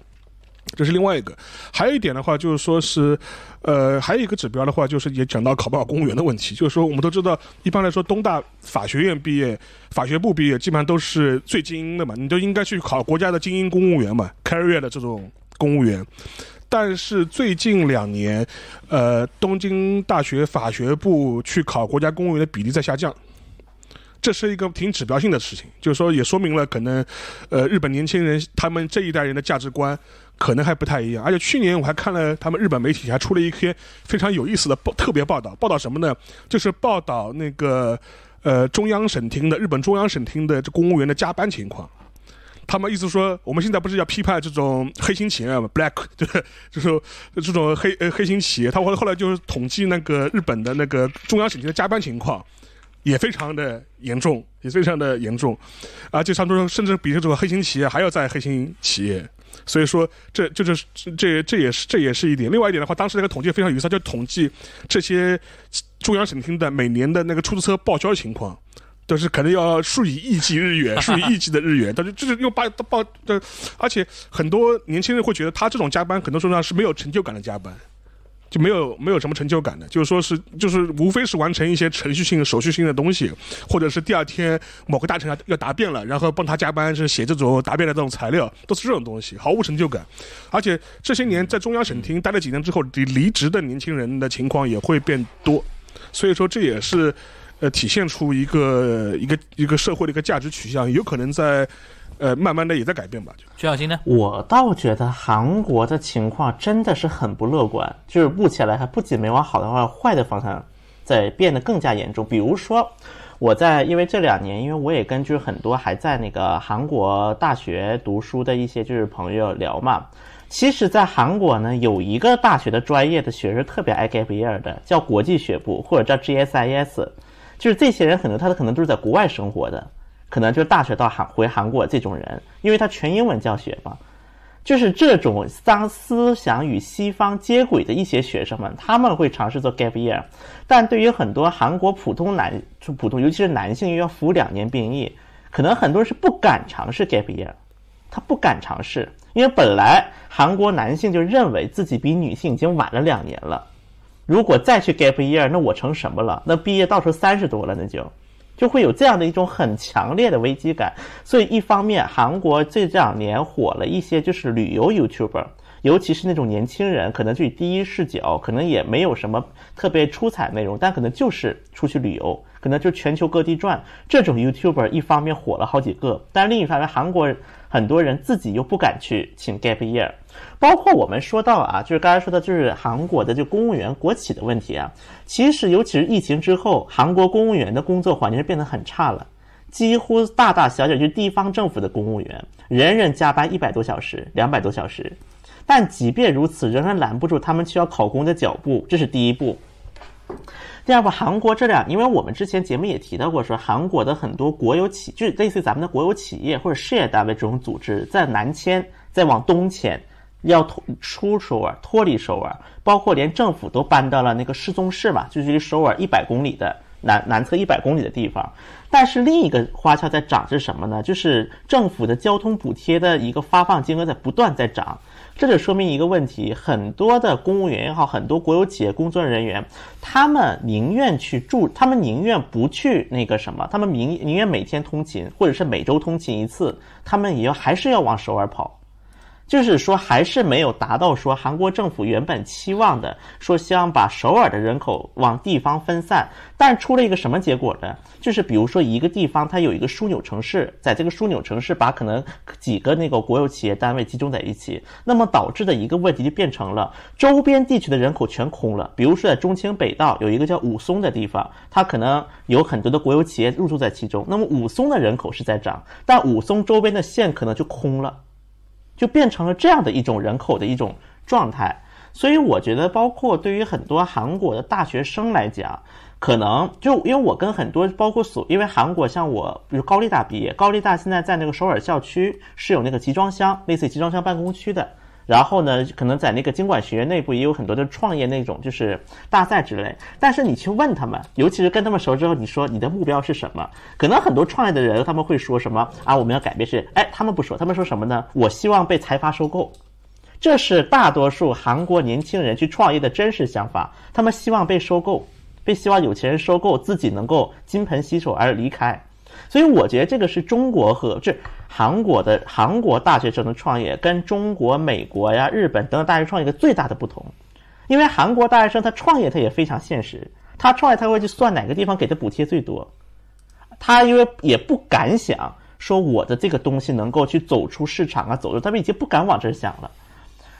这是另外一个，还有一点的话，就是说是，呃，还有一个指标的话，就是也讲到考不考公务员的问题。就是说，我们都知道，一般来说，东大法学院毕业、法学部毕业，基本上都是最精英的嘛，你都应该去考国家的精英公务员嘛，carrier 的这种公务员。但是最近两年，呃，东京大学法学部去考国家公务员的比例在下降。这是一个挺指标性的事情，就是说也说明了可能，呃，日本年轻人他们这一代人的价值观可能还不太一样。而且去年我还看了他们日本媒体还出了一篇非常有意思的报特别报道，报道什么呢？就是报道那个呃中央省厅的日本中央省厅的这公务员的加班情况。他们意思说，我们现在不是要批判这种黑心企业嘛，black 就是，就是这种黑呃黑心企业。他后后来就是统计那个日本的那个中央省厅的加班情况。也非常的严重，也非常的严重，啊，就他们说，甚至比这种黑心企业还要在黑心企业，所以说，这就是这这也是这也是一点。另外一点的话，当时那个统计非常有意思，就统计这些中央省厅的每年的那个出租车报销情况，就是可能要数以亿计日元，数以亿计的日元，但是就是用报报的，而且很多年轻人会觉得他这种加班，很多时候上是没有成就感的加班。就没有没有什么成就感的，就是说是就是无非是完成一些程序性、手续性的东西，或者是第二天某个大臣要要答辩了，然后帮他加班是写这种答辩的这种材料，都是这种东西，毫无成就感。而且这些年在中央省厅待了几年之后，离离职的年轻人的情况也会变多，所以说这也是呃体现出一个一个一个社会的一个价值取向，有可能在。呃，慢慢的也在改变吧。徐小新呢？我倒觉得韩国的情况真的是很不乐观，就是目前来看，不仅没往好的话，坏的方向在变得更加严重。比如说，我在因为这两年，因为我也跟就是很多还在那个韩国大学读书的一些就是朋友聊嘛，其实，在韩国呢，有一个大学的专业的学生特别爱 gap year 的，叫国际学部或者叫 GSIS，就是这些人很多他的可能都是在国外生活的。可能就大学到韩回韩国这种人，因为他全英文教学嘛，就是这种当思想与西方接轨的一些学生们，他们会尝试做 gap year，但对于很多韩国普通男，就普通尤其是男性，又要服两年兵役，可能很多人是不敢尝试 gap year，他不敢尝试，因为本来韩国男性就认为自己比女性已经晚了两年了，如果再去 gap year，那我成什么了？那毕业到时候三十多了，那就。就会有这样的一种很强烈的危机感，所以一方面，韩国这两年火了一些就是旅游 YouTuber，尤其是那种年轻人，可能就以第一视角，可能也没有什么特别出彩内容，但可能就是出去旅游，可能就全球各地转。这种 YouTuber 一方面火了好几个，但另一方面，韩国很多人自己又不敢去请 gap year。包括我们说到啊，就是刚才说的，就是韩国的就公务员国企的问题啊。其实，尤其是疫情之后，韩国公务员的工作环境是变得很差了，几乎大大小小就地方政府的公务员，人人加班一百多小时、两百多小时。但即便如此，仍然拦不住他们需要考公的脚步，这是第一步。第二步，韩国这两，因为我们之前节目也提到过，说韩国的很多国有企，就类似于咱们的国有企业或者事业单位这种组织，在南迁，再往东迁，要脱出首尔，脱离首尔，包括连政府都搬到了那个世宗市嘛，就距离首尔一百公里的南南侧一百公里的地方。但是另一个花俏在涨是什么呢？就是政府的交通补贴的一个发放金额在不断在涨。这就说明一个问题：很多的公务员也好，很多国有企业工作人员，他们宁愿去住，他们宁愿不去那个什么，他们宁宁愿每天通勤，或者是每周通勤一次，他们也要还是要往首尔跑。就是说，还是没有达到说韩国政府原本期望的，说希望把首尔的人口往地方分散。但出了一个什么结果呢？就是比如说一个地方它有一个枢纽城市，在这个枢纽城市把可能几个那个国有企业单位集中在一起，那么导致的一个问题就变成了周边地区的人口全空了。比如说在中清北道有一个叫武松的地方，它可能有很多的国有企业入驻在其中，那么武松的人口是在涨，但武松周边的县可能就空了。就变成了这样的一种人口的一种状态，所以我觉得，包括对于很多韩国的大学生来讲，可能就因为我跟很多包括所，因为韩国像我，比如高丽大毕业，高丽大现在在那个首尔校区是有那个集装箱，类似于集装箱办公区的。然后呢，可能在那个经管学院内部也有很多的创业那种就是大赛之类。但是你去问他们，尤其是跟他们熟之后，你说你的目标是什么？可能很多创业的人他们会说什么啊？我们要改变世界，哎，他们不说，他们说什么呢？我希望被财阀收购。这是大多数韩国年轻人去创业的真实想法。他们希望被收购，被希望有钱人收购，自己能够金盆洗手而离开。所以我觉得这个是中国和这韩国的韩国大学生的创业跟中国、美国呀、日本等等大学创业的最大的不同，因为韩国大学生他创业他也非常现实，他创业他会去算哪个地方给的补贴最多，他因为也不敢想说我的这个东西能够去走出市场啊，走出他们已经不敢往这想了。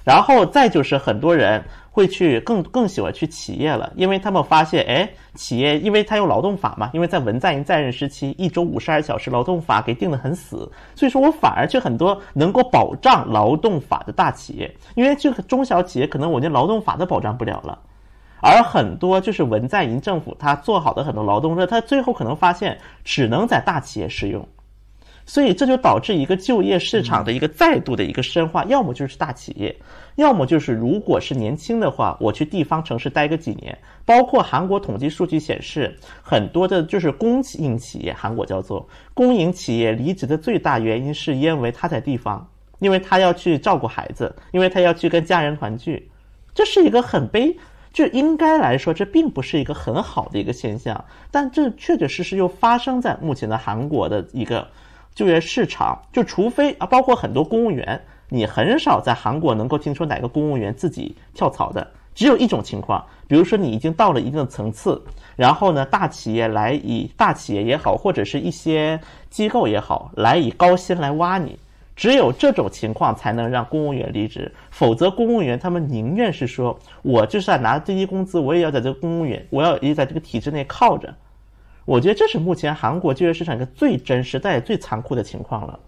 然后再就是很多人会去更更喜欢去企业了，因为他们发现，哎，企业因为它有劳动法嘛，因为在文在寅在任时期，一周五十二小时劳动法给定得很死，所以说我反而去很多能够保障劳动法的大企业，因为这个中小企业可能我连劳动法都保障不了了，而很多就是文在寅政府他做好的很多劳动热，他最后可能发现只能在大企业适用。所以这就导致一个就业市场的一个再度的一个深化，要么就是大企业，要么就是如果是年轻的话，我去地方城市待个几年。包括韩国统计数据显示，很多的就是公营企业，韩国叫做公营企业离职的最大原因是因为他在地方，因为他要去照顾孩子，因为他要去跟家人团聚，这是一个很悲，就应该来说这并不是一个很好的一个现象，但这确确实实又发生在目前的韩国的一个。就业市场，就除非啊，包括很多公务员，你很少在韩国能够听说哪个公务员自己跳槽的。只有一种情况，比如说你已经到了一定的层次，然后呢，大企业来以大企业也好，或者是一些机构也好，来以高薪来挖你。只有这种情况才能让公务员离职，否则公务员他们宁愿是说，我就是要拿最低工资，我也要在这个公务员，我要也在这个体制内靠着。我觉得这是目前韩国就业市场一个最真实但也最残酷的情况了。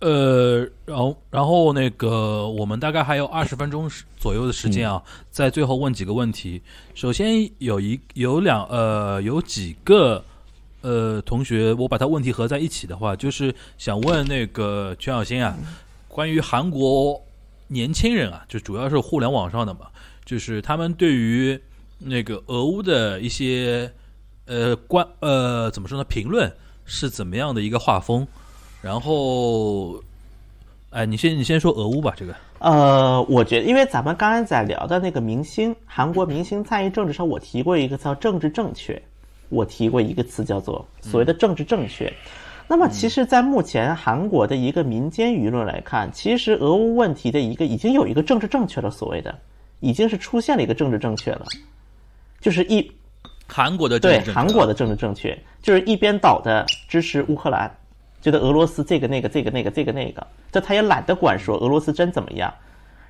呃，然后，然后那个，我们大概还有二十分钟左右的时间啊，在最后问几个问题。首先有一有两呃有几个呃同学，我把他问题合在一起的话，就是想问那个全小新啊，关于韩国年轻人啊，就主要是互联网上的嘛，就是他们对于那个俄乌的一些。呃，关呃，怎么说呢？评论是怎么样的一个画风？然后，哎，你先你先说俄乌吧，这个。呃，我觉得，因为咱们刚才在聊的那个明星，韩国明星参与政治上，我提过一个叫政治正确，我提过一个词叫做所谓的政治正确。那么，其实，在目前韩国的一个民间舆论来看，其实俄乌问题的一个已经有一个政治正确了，所谓的已经是出现了一个政治正确了，就是一。韩国的对韩国的政治正确，就是一边倒的支持乌克兰，觉得俄罗斯这个那个这个那个这个那个，这他也懒得管说俄罗斯真怎么样。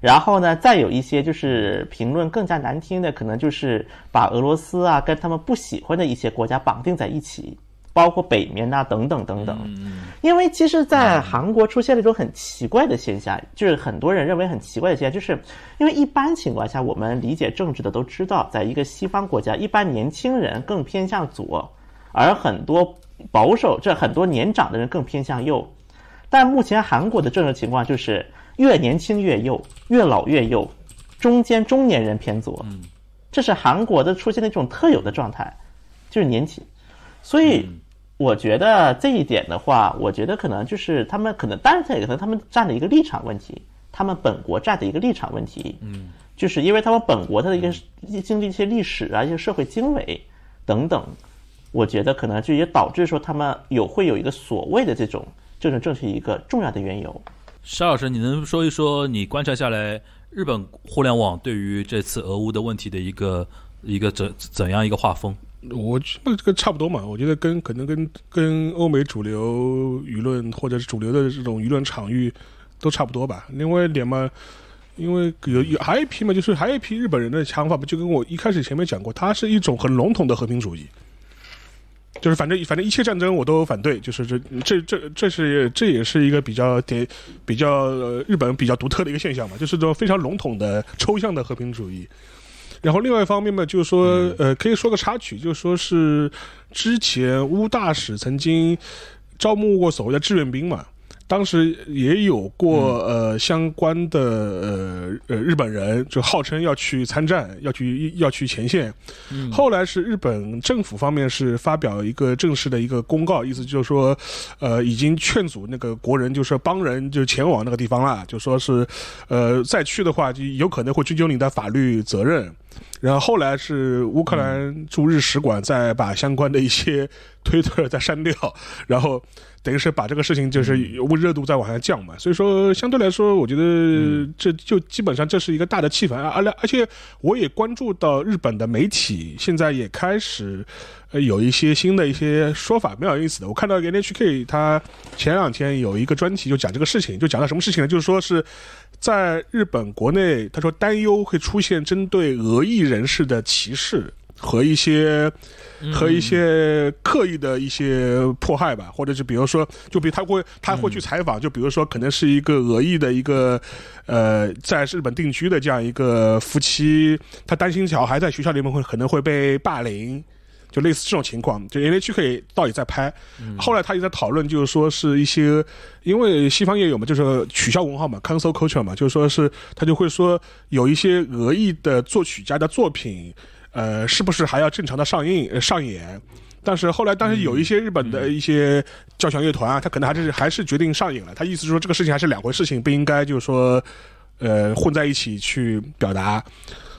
然后呢，再有一些就是评论更加难听的，可能就是把俄罗斯啊跟他们不喜欢的一些国家绑定在一起，包括北面呐、等等等等。嗯因为其实，在韩国出现了一种很奇怪的现象，就是很多人认为很奇怪的现象，就是因为一般情况下，我们理解政治的都知道，在一个西方国家，一般年轻人更偏向左，而很多保守这很多年长的人更偏向右。但目前韩国的政治情况就是越年轻越右，越老越右，中间中年人偏左。这是韩国的出现的一种特有的状态，就是年轻。所以我觉得这一点的话，我觉得可能就是他们可能，当然这也可能他们站的一个立场问题，他们本国站的一个立场问题。嗯，就是因为他们本国它的一个经历一些历史啊，一些社会经纬等等，我觉得可能就也导致说他们有会有一个所谓的这种政治正确一个重要的缘由。沙老师，你能说一说你观察下来日本互联网对于这次俄乌的问题的一个一个怎怎样一个画风？我觉得这个差不多嘛，我觉得跟可能跟跟欧美主流舆论或者是主流的这种舆论场域都差不多吧。另外一点嘛，因为有有还有一批嘛，就是还有一批日本人的想法，不就跟我一开始前面讲过，它是一种很笼统的和平主义。就是反正反正一切战争我都反对，就是这这这这是这也是一个比较点比较、日本比较独特的一个现象嘛，就是这种非常笼统的抽象的和平主义。然后另外一方面嘛，就是说，呃，可以说个插曲，就是说是之前乌大使曾经招募过所谓的志愿兵嘛，当时也有过呃相关的呃呃日本人就号称要去参战，要去要去前线。后来是日本政府方面是发表一个正式的一个公告，意思就是说，呃，已经劝阻那个国人，就是帮人就前往那个地方了，就说是，呃，再去的话就有可能会追究你的法律责任。然后后来是乌克兰驻日使馆再把相关的一些推特再删掉，然后等于是把这个事情就是热度再往下降嘛。所以说相对来说，我觉得这就基本上这是一个大的气氛，而而且我也关注到日本的媒体现在也开始呃有一些新的一些说法，蛮有意思的。我看到 NHK 他前两天有一个专题就讲这个事情，就讲到什么事情呢？就是说是。在日本国内，他说担忧会出现针对俄裔人士的歧视和一些和一些刻意的一些迫害吧，或者是比如说，就比如他会他会去采访，就比如说可能是一个俄裔的一个呃在日本定居的这样一个夫妻，他担心小孩在学校里面会可能会被霸凌。就类似这种情况，就 NHK 到底在拍，后来他也在讨论，就是说是一些，因为西方也有嘛，就是取消文化嘛，cancel culture 嘛，就是说是他就会说有一些俄裔的作曲家的作品，呃，是不是还要正常的上映、呃、上演？但是后来，但是有一些日本的一些交响乐团啊，他可能还是还是决定上映了。他意思是说这个事情还是两回事情，不应该就是说，呃，混在一起去表达。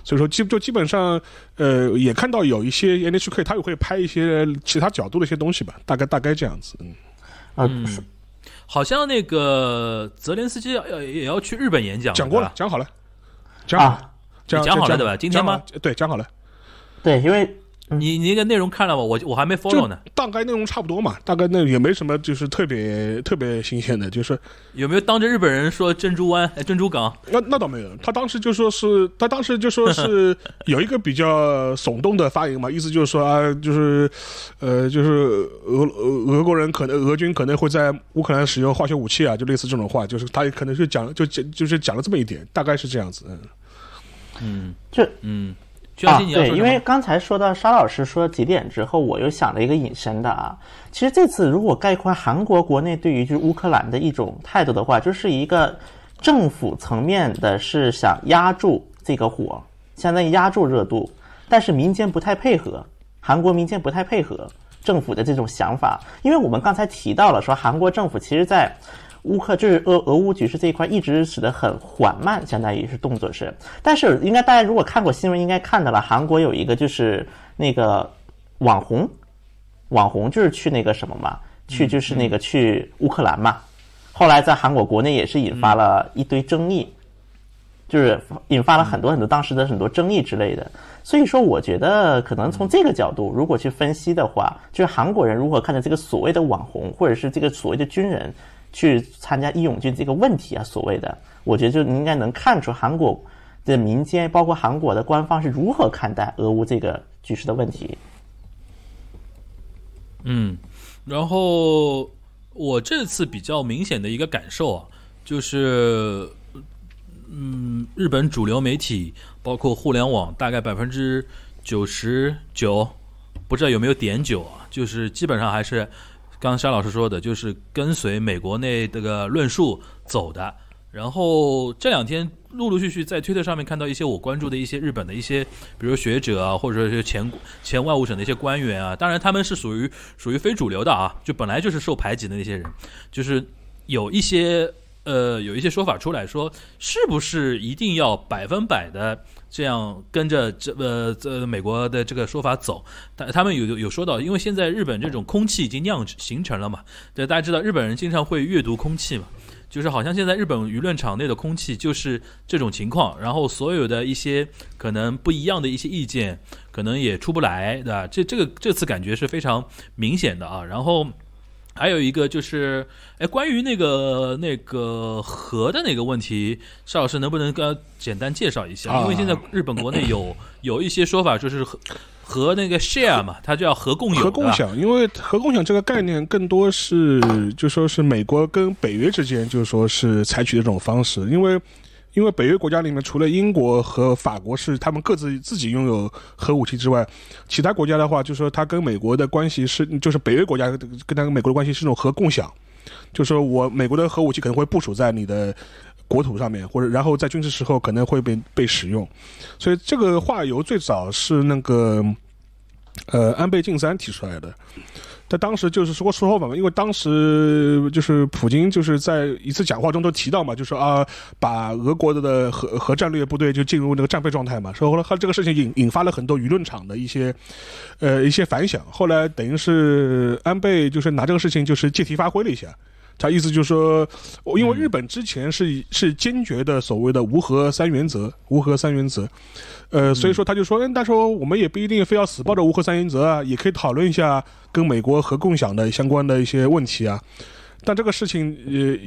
所以说基就基本上，呃，也看到有一些 NHK 他也会拍一些其他角度的一些东西吧，大概大概这样子，嗯，啊，好像那个泽连斯基要也要去日本演讲，讲过了，讲好了，讲啊，讲讲好了对吧？今天吗？对，讲好了。对，因为你你那个内容看了吗？我我还没 follow 呢。大概内容差不多嘛，大概那也没什么，就是特别特别新鲜的，就是有没有当着日本人说珍珠湾、珍珠港？那那倒没有，他当时就说是，他当时就说是 有一个比较耸动的发言嘛，意思就是说啊，就是呃，就是俄俄俄国人可能俄军可能会在乌克兰使用化学武器啊，就类似这种话，就是他可能是讲就讲就是讲了这么一点，大概是这样子，嗯嗯，这嗯。啊，对，因为刚才说到沙老师说几点之后，我又想了一个引申的啊。其实这次如果概括韩国国内对于就是乌克兰的一种态度的话，就是一个政府层面的是想压住这个火，相当于压住热度，但是民间不太配合，韩国民间不太配合政府的这种想法，因为我们刚才提到了说韩国政府其实在。乌克就是俄俄乌局势这一块一直使得很缓慢，相当于是动作是。但是应该大家如果看过新闻，应该看到了韩国有一个就是那个网红，网红就是去那个什么嘛，去就是那个去乌克兰嘛。后来在韩国国内也是引发了一堆争议，就是引发了很多很多当时的很多争议之类的。所以说，我觉得可能从这个角度，如果去分析的话，就是韩国人如何看待这个所谓的网红，或者是这个所谓的军人。去参加义勇军这个问题啊，所谓的，我觉得就应该能看出韩国的民间，包括韩国的官方是如何看待俄乌这个局势的问题。嗯，然后我这次比较明显的一个感受啊，就是，嗯，日本主流媒体包括互联网，大概百分之九十九，不知道有没有点九啊，就是基本上还是刚刚沙老师说的，就是跟随美国内这个论述走的。然后这两天陆陆续续在推特上面看到一些我关注的一些日本的一些，比如学者啊，或者说是前前外务省的一些官员啊，当然他们是属于属于非主流的啊，就本来就是受排挤的那些人，就是有一些呃有一些说法出来说，是不是一定要百分百的这样跟着这呃这美国的这个说法走？但他们有有有说到，因为现在日本这种空气已经酿形成了嘛，对，大家知道日本人经常会阅读空气嘛。就是好像现在日本舆论场内的空气就是这种情况，然后所有的一些可能不一样的一些意见，可能也出不来，对吧？这这个这次感觉是非常明显的啊。然后还有一个就是，哎，关于那个那个核的那个问题，邵老师能不能跟简单介绍一下？啊因为现在日本国内有 有一些说法，就是核核那个 share 嘛，它叫核共有，核共享，因为核共享这个概念更多是就说是美国跟北约之间，就是说是采取的这种方式，因为。因为北约国家里面，除了英国和法国是他们各自自己拥有核武器之外，其他国家的话，就是说它跟美国的关系是，就是北约国家跟它跟美国的关系是那种核共享，就是说我美国的核武器可能会部署在你的国土上面，或者然后在军事时候可能会被被使用，所以这个话由最早是那个呃安倍晋三提出来的。他当时就是说说法嘛，因为当时就是普京就是在一次讲话中都提到嘛，就说啊，把俄国的核核战略部队就进入那个战备状态嘛，说后来他这个事情引引发了很多舆论场的一些呃一些反响，后来等于是安倍就是拿这个事情就是借题发挥了一下。他意思就是说，因为日本之前是是坚决的所谓的无核三原则，无核三原则，呃，所以说他就说，嗯，他说我们也不一定非要死抱着无核三原则啊，也可以讨论一下跟美国核共享的相关的一些问题啊。但这个事情，呃，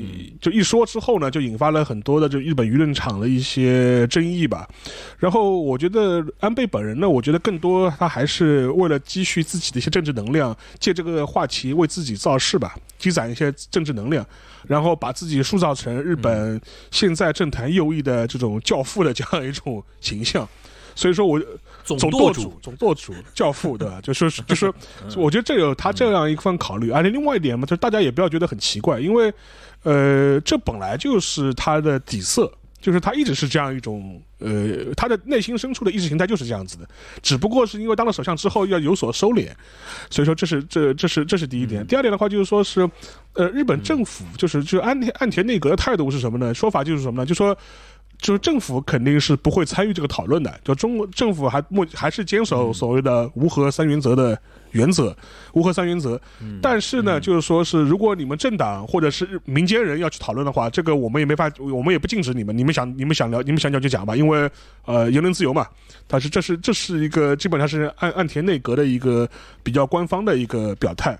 就一说之后呢，就引发了很多的就日本舆论场的一些争议吧。然后我觉得安倍本人呢，我觉得更多他还是为了积蓄自己的一些政治能量，借这个话题为自己造势吧，积攒一些政治能量，然后把自己塑造成日本现在政坛右翼的这种教父的这样一种形象。所以说我总舵主，总舵主、教父，对吧？就是就是，我觉得这有他这样一份考虑，而且另外一点嘛，就是大家也不要觉得很奇怪，因为呃，这本来就是他的底色。就是他一直是这样一种，呃，他的内心深处的意识形态就是这样子的，只不过是因为当了首相之后要有所收敛，所以说这是这这是这是第一点。第二点的话就是说是，呃，日本政府就是就安田安田内阁的态度是什么呢？说法就是什么呢？就说就是政府肯定是不会参与这个讨论的，就中国政府还目还是坚守所谓的无核三原则的原则，无核三原则。但是呢，就是说是如果你们政党或者是民间人要去讨论的话，这个我们也没法，我们也不禁止你们，你们想你们想聊你们想讲就讲吧，因为呃言论自由嘛。但是这是这是一个基本上是岸岸田内阁的一个比较官方的一个表态。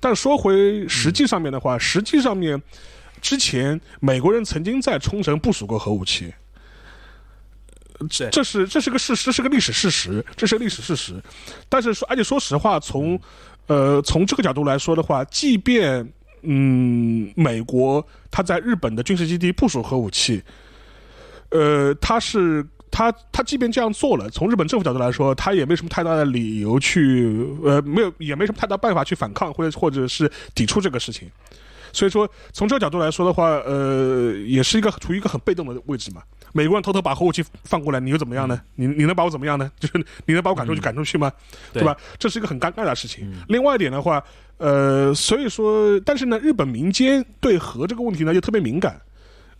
但说回实际上面的话，实际上面。之前美国人曾经在冲绳部署过核武器，这这是这是个事实，这是个历史事实，这是个历史事实。但是说，而且说实话，从呃从这个角度来说的话，即便嗯美国它在日本的军事基地部署核武器，呃，它是他他即便这样做了，从日本政府角度来说，他也没什么太大的理由去呃没有也没什么太大办法去反抗或者或者是抵触这个事情。所以说，从这个角度来说的话，呃，也是一个处于一个很被动的位置嘛。美国人偷偷把核武器放过来，你又怎么样呢？你你能把我怎么样呢？就是你能把我赶出去赶出去吗？对吧？这是一个很尴尬的事情。另外一点的话，呃，所以说，但是呢，日本民间对核这个问题呢又特别敏感。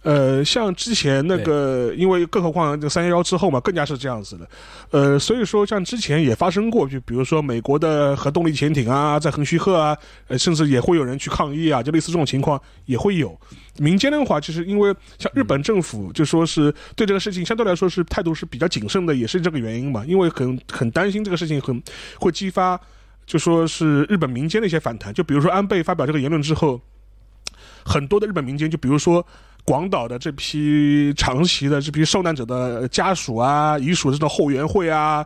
呃，像之前那个，因为更何况这个三幺幺之后嘛，更加是这样子的。呃，所以说像之前也发生过，就比如说美国的核动力潜艇啊，在横须贺啊，呃，甚至也会有人去抗议啊，就类似这种情况也会有。民间的话，就是因为像日本政府就说是对这个事情相对来说是态度是比较谨慎的，也是这个原因嘛，因为很很担心这个事情很会激发，就说是日本民间的一些反弹。就比如说安倍发表这个言论之后，很多的日本民间，就比如说。广岛的这批长崎的这批受难者的家属啊、遗属这种后援会啊、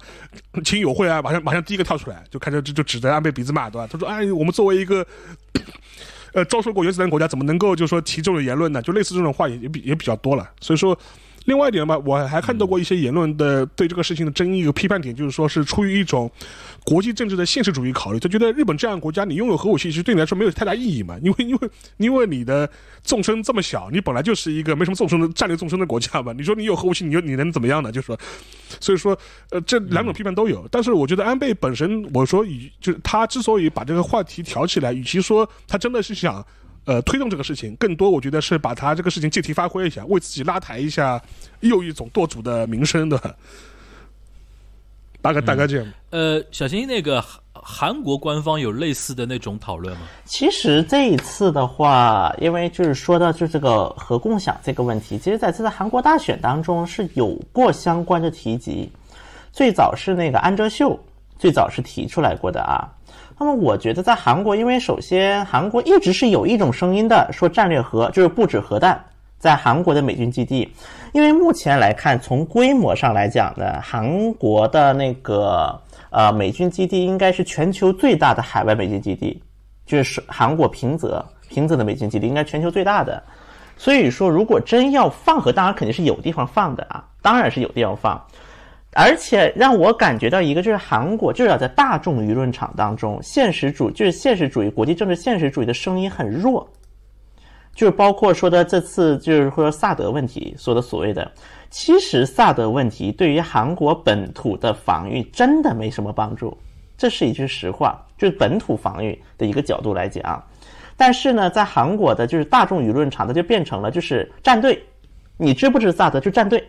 亲友会啊，马上马上第一个跳出来，就开始就就指着安倍鼻子骂，对吧？他说：“哎，我们作为一个。”呃，遭受过原子弹国家怎么能够就说提这种言论呢？就类似这种话也也比也比较多了。所以说，另外一点嘛，我还看到过一些言论的对这个事情的争议和批判点，就是说是出于一种国际政治的现实主义考虑，他觉得日本这样国家你拥有核武器其实对你来说没有太大意义嘛，因为因为因为你的纵深这么小，你本来就是一个没什么纵深的战略纵深的国家嘛，你说你有核武器，你你能怎么样呢？就是说，所以说，呃，这两种批判都有。但是我觉得安倍本身，我说与就是他之所以把这个话题挑起来，与其说他真的是想。呃，推动这个事情，更多我觉得是把他这个事情借题发挥一下，为自己拉抬一下又一种舵主的名声的，大概大概这样。呃，小新，那个韩国官方有类似的那种讨论吗？其实这一次的话，因为就是说到就这个核共享这个问题，其实在这次韩国大选当中是有过相关的提及，最早是那个安哲秀最早是提出来过的啊。那么我觉得在韩国，因为首先韩国一直是有一种声音的，说战略核就是不止核弹在韩国的美军基地。因为目前来看，从规模上来讲呢，韩国的那个呃美军基地应该是全球最大的海外美军基地，就是韩国平泽平泽的美军基地应该全球最大的。所以说，如果真要放核，当然肯定是有地方放的啊，当然是有地方放。而且让我感觉到一个就是韩国就是要在大众舆论场当中，现实主就是现实主义国际政治现实主义的声音很弱，就是包括说的这次就是说萨德问题说的所谓的，其实萨德问题对于韩国本土的防御真的没什么帮助，这是一句实话，就是本土防御的一个角度来讲，但是呢，在韩国的就是大众舆论场，它就变成了就是站队，你支不支持萨德就站队。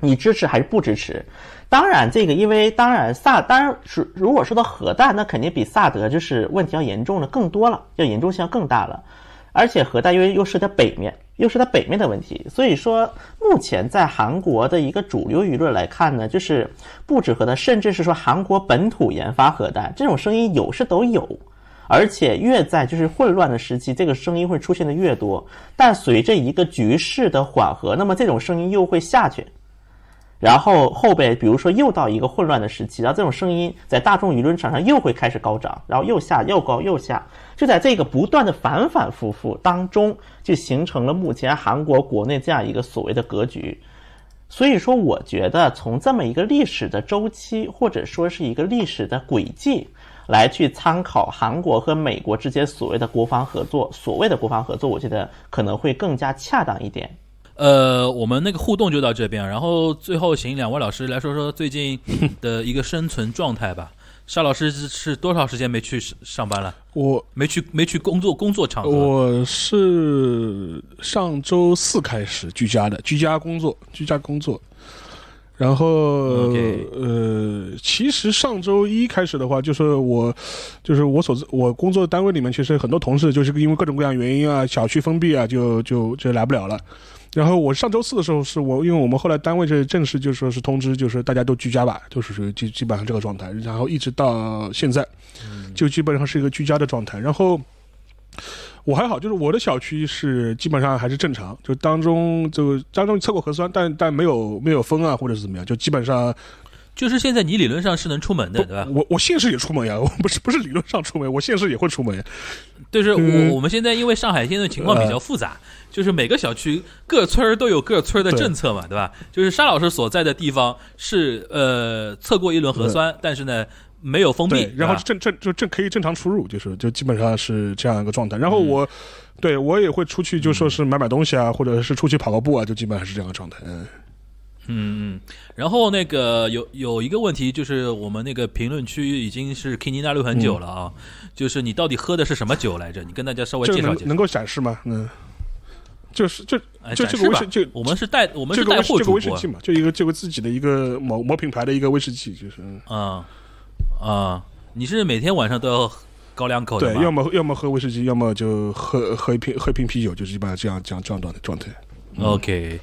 你支持还是不支持？当然，这个因为当然萨当然是如果说到核弹，那肯定比萨德就是问题要严重的更多了，要严重性要更大了。而且核弹因为又是在北面，又是在北面的问题，所以说目前在韩国的一个主流舆论来看呢，就是不止核弹，甚至是说韩国本土研发核弹这种声音有是都有。而且越在就是混乱的时期，这个声音会出现的越多。但随着一个局势的缓和，那么这种声音又会下去。然后后边，比如说又到一个混乱的时期，然后这种声音在大众舆论场上又会开始高涨，然后又下又高又下，就在这个不断的反反复复当中，就形成了目前韩国国内这样一个所谓的格局。所以说，我觉得从这么一个历史的周期，或者说是一个历史的轨迹，来去参考韩国和美国之间所谓的国防合作，所谓的国防合作，我觉得可能会更加恰当一点。呃，我们那个互动就到这边，然后最后请两位老师来说说最近的一个生存状态吧。夏老师是多少时间没去上班了？我没去，没去工作工作场。我是上周四开始居家的，居家工作，居家工作。然后呃，其实上周一开始的话，就是我，就是我所我工作单位里面，其实很多同事就是因为各种各样原因啊，小区封闭啊，就就就来不了了。然后我上周四的时候，是我因为我们后来单位是正式就说是通知，就是大家都居家吧，就是属于基基本上这个状态。然后一直到现在，就基本上是一个居家的状态。然后我还好，就是我的小区是基本上还是正常，就当中就当中测过核酸，但但没有没有封啊，或者是怎么样，就基本上。就是现在，你理论上是能出门的，对吧？我我现实也出门呀，我不是不是理论上出门，我现实也会出门。就是我我们现在因为上海现在情况比较复杂，就是每个小区各村儿都有各村儿的政策嘛，对吧？就是沙老师所在的地方是呃测过一轮核酸，但是呢没有封闭，然后正正就正可以正常出入，就是就基本上是这样一个状态。然后我对我也会出去，就说是买买东西啊，或者是出去跑个步啊，就基本上是这样的状态。嗯。嗯嗯，然后那个有有一个问题，就是我们那个评论区已经是 k i n i 纳六很久了啊，就是你到底喝的是什么酒来着？你跟大家稍微介绍介绍。能够展示吗？嗯，就是就就这个威士就我们是带我们是带货主威士忌嘛，就一个这个自己的一个某某品牌的一个威士忌，就是啊啊，你是每天晚上都要高两口的对，要么要么喝威士忌，要么就喝喝一瓶喝一瓶啤酒，就是一般这样这样这样的状态。OK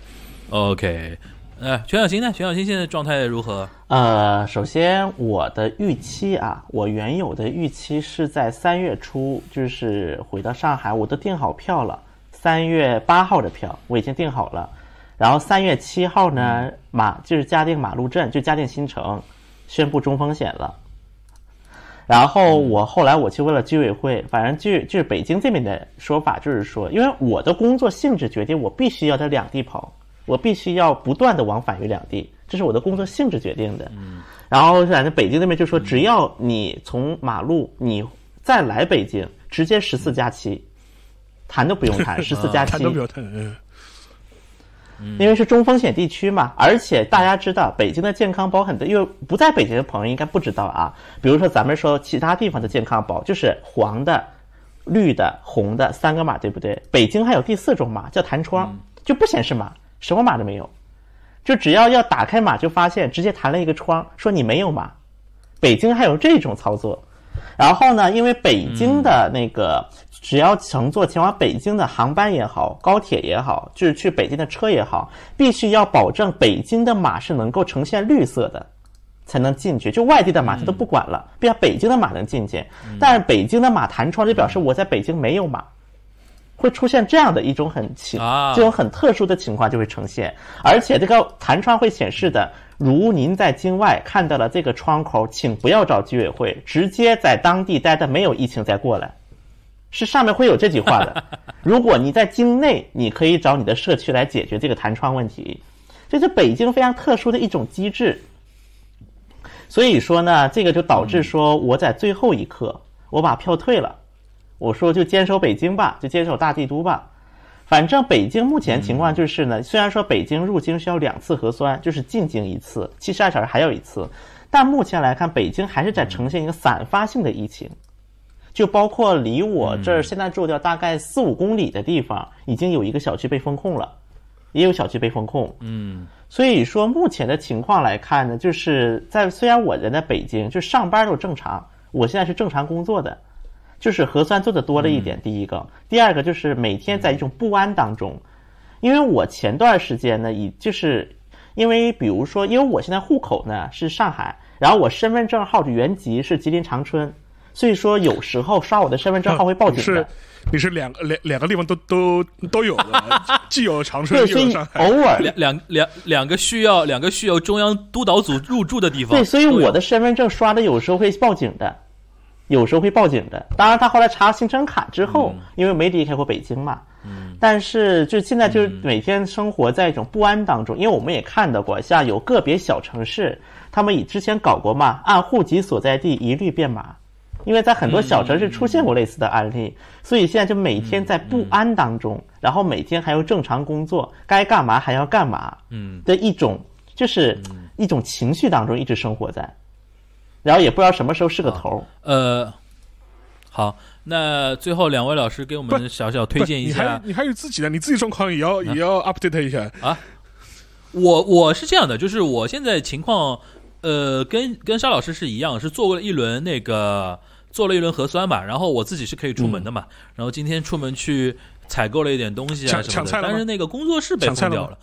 OK。呃，全小新呢？全小新现在状态如何？呃，首先我的预期啊，我原有的预期是在三月初就是回到上海，我都订好票了。三月八号的票，我已经订好了。然后三月七号呢，马就是嘉定马路镇，就嘉定新城宣布中风险了。然后我后来我去问了居委会，反正据就是北京这边的说法，就是说，因为我的工作性质决定我必须要在两地跑，我必须要不断的往返于两地，这是我的工作性质决定的。然后反正北京那边就说，只要你从马路你再来北京，直接十四加七，谈都不用谈，十四加七谈都不要谈。嗯因为是中风险地区嘛，而且大家知道北京的健康宝很多，因为不在北京的朋友应该不知道啊。比如说咱们说其他地方的健康宝，就是黄的、绿的、红的三个码，对不对？北京还有第四种码叫弹窗，就不显示码，什么码都没有，就只要要打开码就发现直接弹了一个窗，说你没有码。北京还有这种操作，然后呢，因为北京的那个。只要乘坐前往北京的航班也好，高铁也好，就是去北京的车也好，必须要保证北京的码是能够呈现绿色的，才能进去。就外地的码他都不管了，必须北京的码能进去。但是北京的码弹窗就表示我在北京没有码，会出现这样的一种很情，这种很特殊的情况就会呈现。而且这个弹窗会显示的，如您在京外看到了这个窗口，请不要找居委会，直接在当地待的没有疫情再过来。是上面会有这句话的。如果你在京内，你可以找你的社区来解决这个弹窗问题。这是北京非常特殊的一种机制。所以说呢，这个就导致说我在最后一刻我把票退了，我说就坚守北京吧，就坚守大帝都吧。反正北京目前情况就是呢，虽然说北京入京需要两次核酸，就是进京一次，七十二小时还有一次，但目前来看，北京还是在呈现一个散发性的疫情。就包括离我这儿现在住的大概四五公里的地方，已经有一个小区被封控了，也有小区被封控。嗯，所以说目前的情况来看呢，就是在虽然我人在北京，就上班都正常，我现在是正常工作的，就是核酸做的多了一点。第一个，第二个就是每天在一种不安当中，因为我前段时间呢，以就是因为比如说，因为我现在户口呢是上海，然后我身份证号的原籍是吉林长春。所以说，有时候刷我的身份证号会报警的。是，你是两个两两个地方都都都有的，既有长春，又有上海。偶尔两两两两个需要两个需要中央督导组入驻的地方。对，所以我的身份证刷的有时候会报警的，有时候会报警的。当然，他后来查行程卡之后，因为没离开过北京嘛。嗯。但是，就现在就是每天生活在一种不安当中，因为我们也看到过，像有个别小城市，他们以之前搞过嘛，按户籍所在地一律变码。因为在很多小城市出现过类似的案例，所以现在就每天在不安当中，然后每天还要正常工作，该干嘛还要干嘛，嗯，的一种就是一种情绪当中一直生活在，然后也不知道什么时候是个头。呃，好，那最后两位老师给我们小小推荐一下，你还你还有自己的，你自己状况也要也要 update 一下啊。我我是这样的，就是我现在情况，呃，跟跟沙老师是一样，是做过了一轮那个。做了一轮核酸嘛，然后我自己是可以出门的嘛，然后今天出门去采购了一点东西啊什么的，但是那个工作室被封掉了。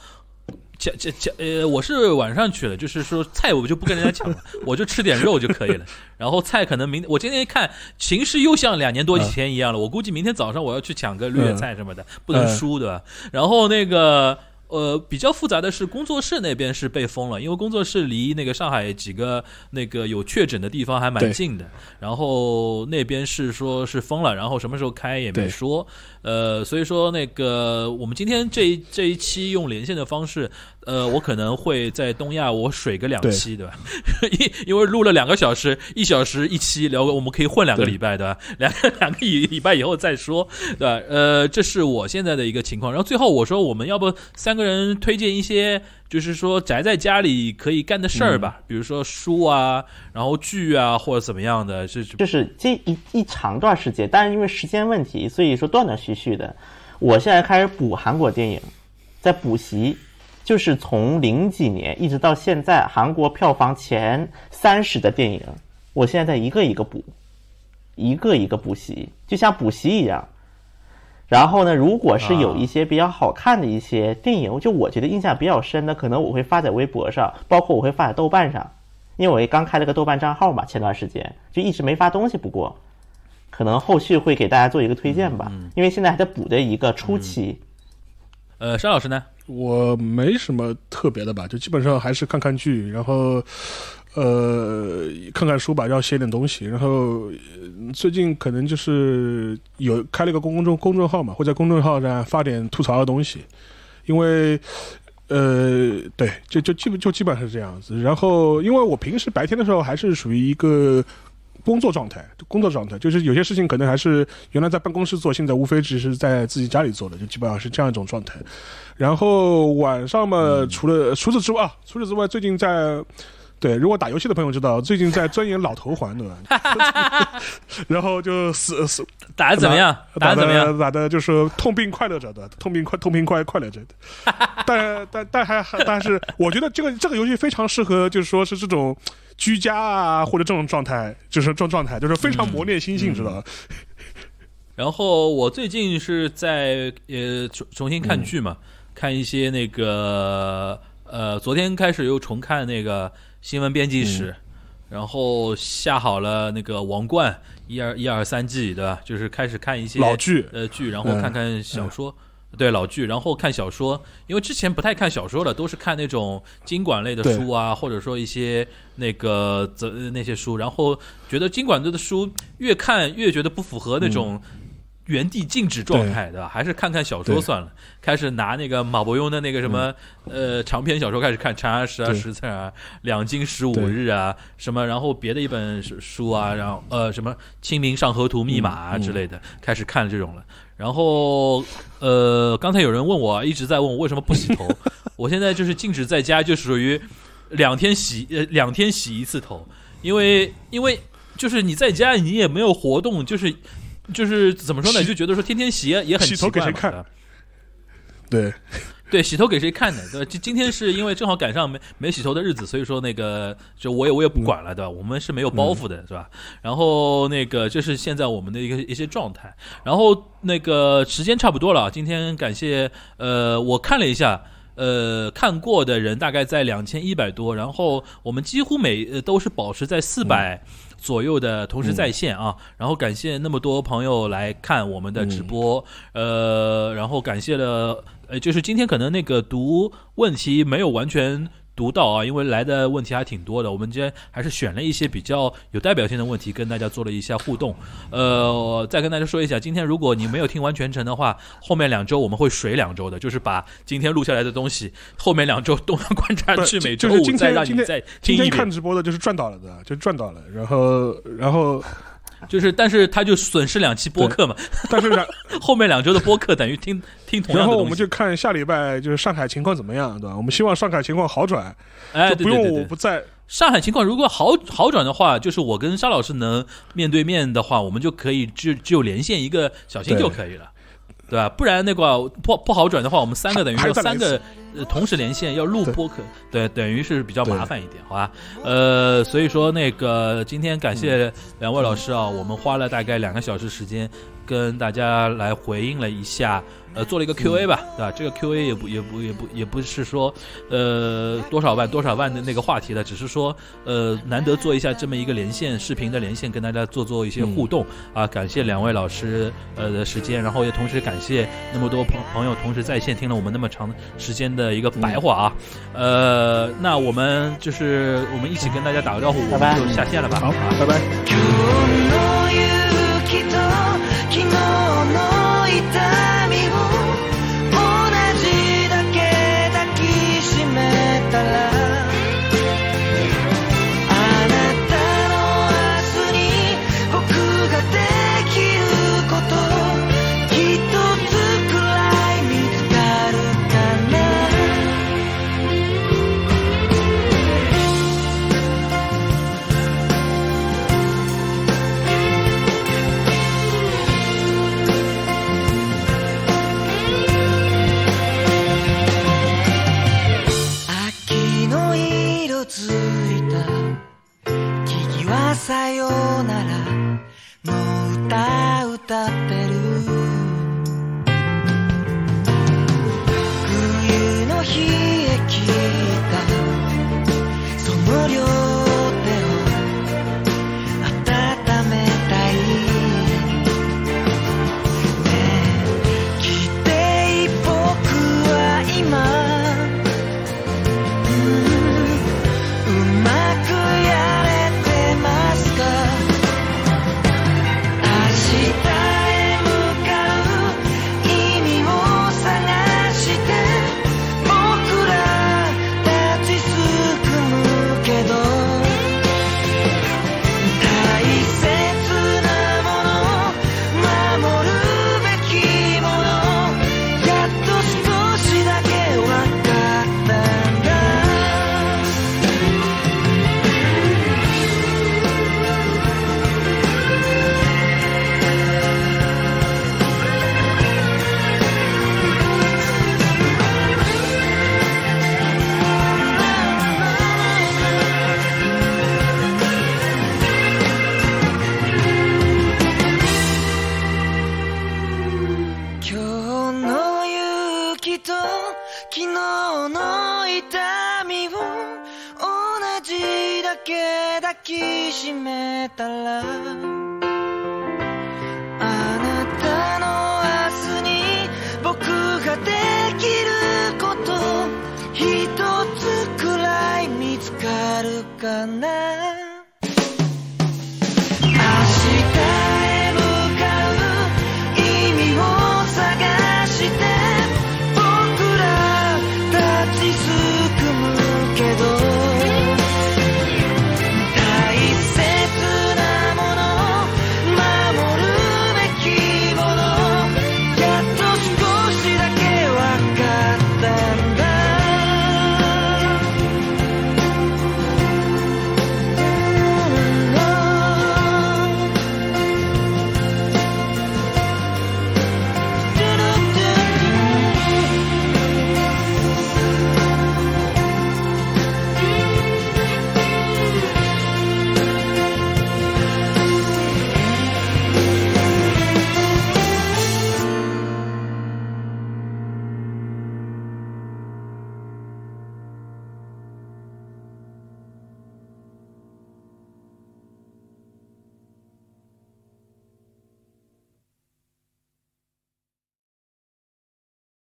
抢抢抢！呃，我是晚上去的，就是说菜我就不跟人家抢了，我就吃点肉就可以了。然后菜可能明我今天一看形势又像两年多以前一样了，我估计明天早上我要去抢个绿叶菜什么的，不能输对吧？然后那个。呃，比较复杂的是工作室那边是被封了，因为工作室离那个上海几个那个有确诊的地方还蛮近的，然后那边是说是封了，然后什么时候开也没说。呃，所以说那个我们今天这这一期用连线的方式。呃，我可能会在东亚，我水个两期，对吧？因因为录了两个小时，一小时一期聊，我们可以混两个礼拜，对吧？两个两个礼礼拜以后再说，对吧？呃，这是我现在的一个情况。然后最后我说，我们要不三个人推荐一些，就是说宅在家里可以干的事儿吧，比如说书啊，然后剧啊，或者怎么样的，是就是这一一长段时间，但是因为时间问题，所以说断断续续的。我现在开始补韩国电影，在补习。就是从零几年一直到现在，韩国票房前三十的电影，我现在在一个一个补，一个一个补习，就像补习一样。然后呢，如果是有一些比较好看的一些电影，就我觉得印象比较深的，可能我会发在微博上，包括我会发在豆瓣上，因为我也刚开了个豆瓣账号嘛，前段时间就一直没发东西。不过，可能后续会给大家做一个推荐吧，因为现在还在补的一个初期。呃，沙老师呢？我没什么特别的吧，就基本上还是看看剧，然后呃看看书吧，要写点东西。然后最近可能就是有开了一个公众公众号嘛，会在公众号上发点吐槽的东西，因为。呃，对，就就基本就基本上是这样子。然后，因为我平时白天的时候还是属于一个工作状态，工作状态，就是有些事情可能还是原来在办公室做，现在无非只是在自己家里做的，就基本上是这样一种状态。然后晚上嘛，除了除此之外啊，除此之外，最近在对，如果打游戏的朋友知道，最近在钻研老头环，对吧？然后就死死打的怎么样？打的怎么样？打的就是痛并快乐着的，痛并快痛并快快乐着的。但但但还还但是，我觉得这个这个游戏非常适合，就是说是这种居家啊，或者这种状态，就是这种状态，就是非常磨练心性，知道吧？然后我最近是在呃重重新看剧嘛，看一些那个呃，昨天开始又重看那个新闻编辑室，然后下好了那个《王冠》一二一二三季，对吧？就是开始看一些老剧呃剧，然后看看小说。对老剧，然后看小说，因为之前不太看小说了，都是看那种经管类的书啊，或者说一些那个则那些书，然后觉得经管类的书越看越觉得不符合那种原地静止状态，对吧？还是看看小说算了。开始拿那个马伯庸的那个什么呃长篇小说开始看，《长安十二时辰》啊，《两京十五日》啊，什么，然后别的一本书啊，然后呃什么《清明上河图密码》啊之类的，开始看这种了。然后，呃，刚才有人问我，一直在问我为什么不洗头。我现在就是静止在家，就属于两天洗呃两天洗一次头，因为因为就是你在家你也没有活动，就是就是怎么说呢，就觉得说天天洗也很奇怪嘛。对。对，洗头给谁看的？对吧？今今天是因为正好赶上没没洗头的日子，所以说那个就我也我也不管了，对吧？我们是没有包袱的，是吧？然后那个这是现在我们的一个一些状态。然后那个时间差不多了，今天感谢呃，我看了一下，呃，看过的人大概在两千一百多，然后我们几乎每都是保持在四百。左右的同时在线啊，然后感谢那么多朋友来看我们的直播，呃，然后感谢了，呃，就是今天可能那个读问题没有完全。读到啊，因为来的问题还挺多的，我们今天还是选了一些比较有代表性的问题，跟大家做了一下互动。呃，再跟大家说一下，今天如果你没有听完全程的话，后面两周我们会水两周的，就是把今天录下来的东西，后面两周东方观察去每周五再让你再听一遍。看直播的就是赚到了的，就赚到了。然后，然后。就是，但是他就损失两期播客嘛。但是后面两周的播客等于听听同样的然后我们就看下礼拜就是上海情况怎么样，对吧？我们希望上海情况好转，哎，不用我不在。上海情况如果好好转的话，就是我跟沙老师能面对面的话，我们就可以只只有连线一个小新就可以了。对吧？不然那个不不好转的话，我们三个等于说三个呃同时连线要录播客，对，等于是比较麻烦一点，好吧？呃，所以说那个今天感谢两位老师啊，我们花了大概两个小时时间跟大家来回应了一下。呃，做了一个 Q A 吧，对吧？这个 Q A 也不也不也不也不是说，呃，多少万多少万的那个话题了，只是说，呃，难得做一下这么一个连线视频的连线，跟大家做做一些互动啊。感谢两位老师呃的时间，然后也同时感谢那么多朋朋友同时在线听了我们那么长时间的一个白话啊。呃，那我们就是我们一起跟大家打个招呼，我们就下线了吧。好，拜拜。歌ってる。冬の日へ来た。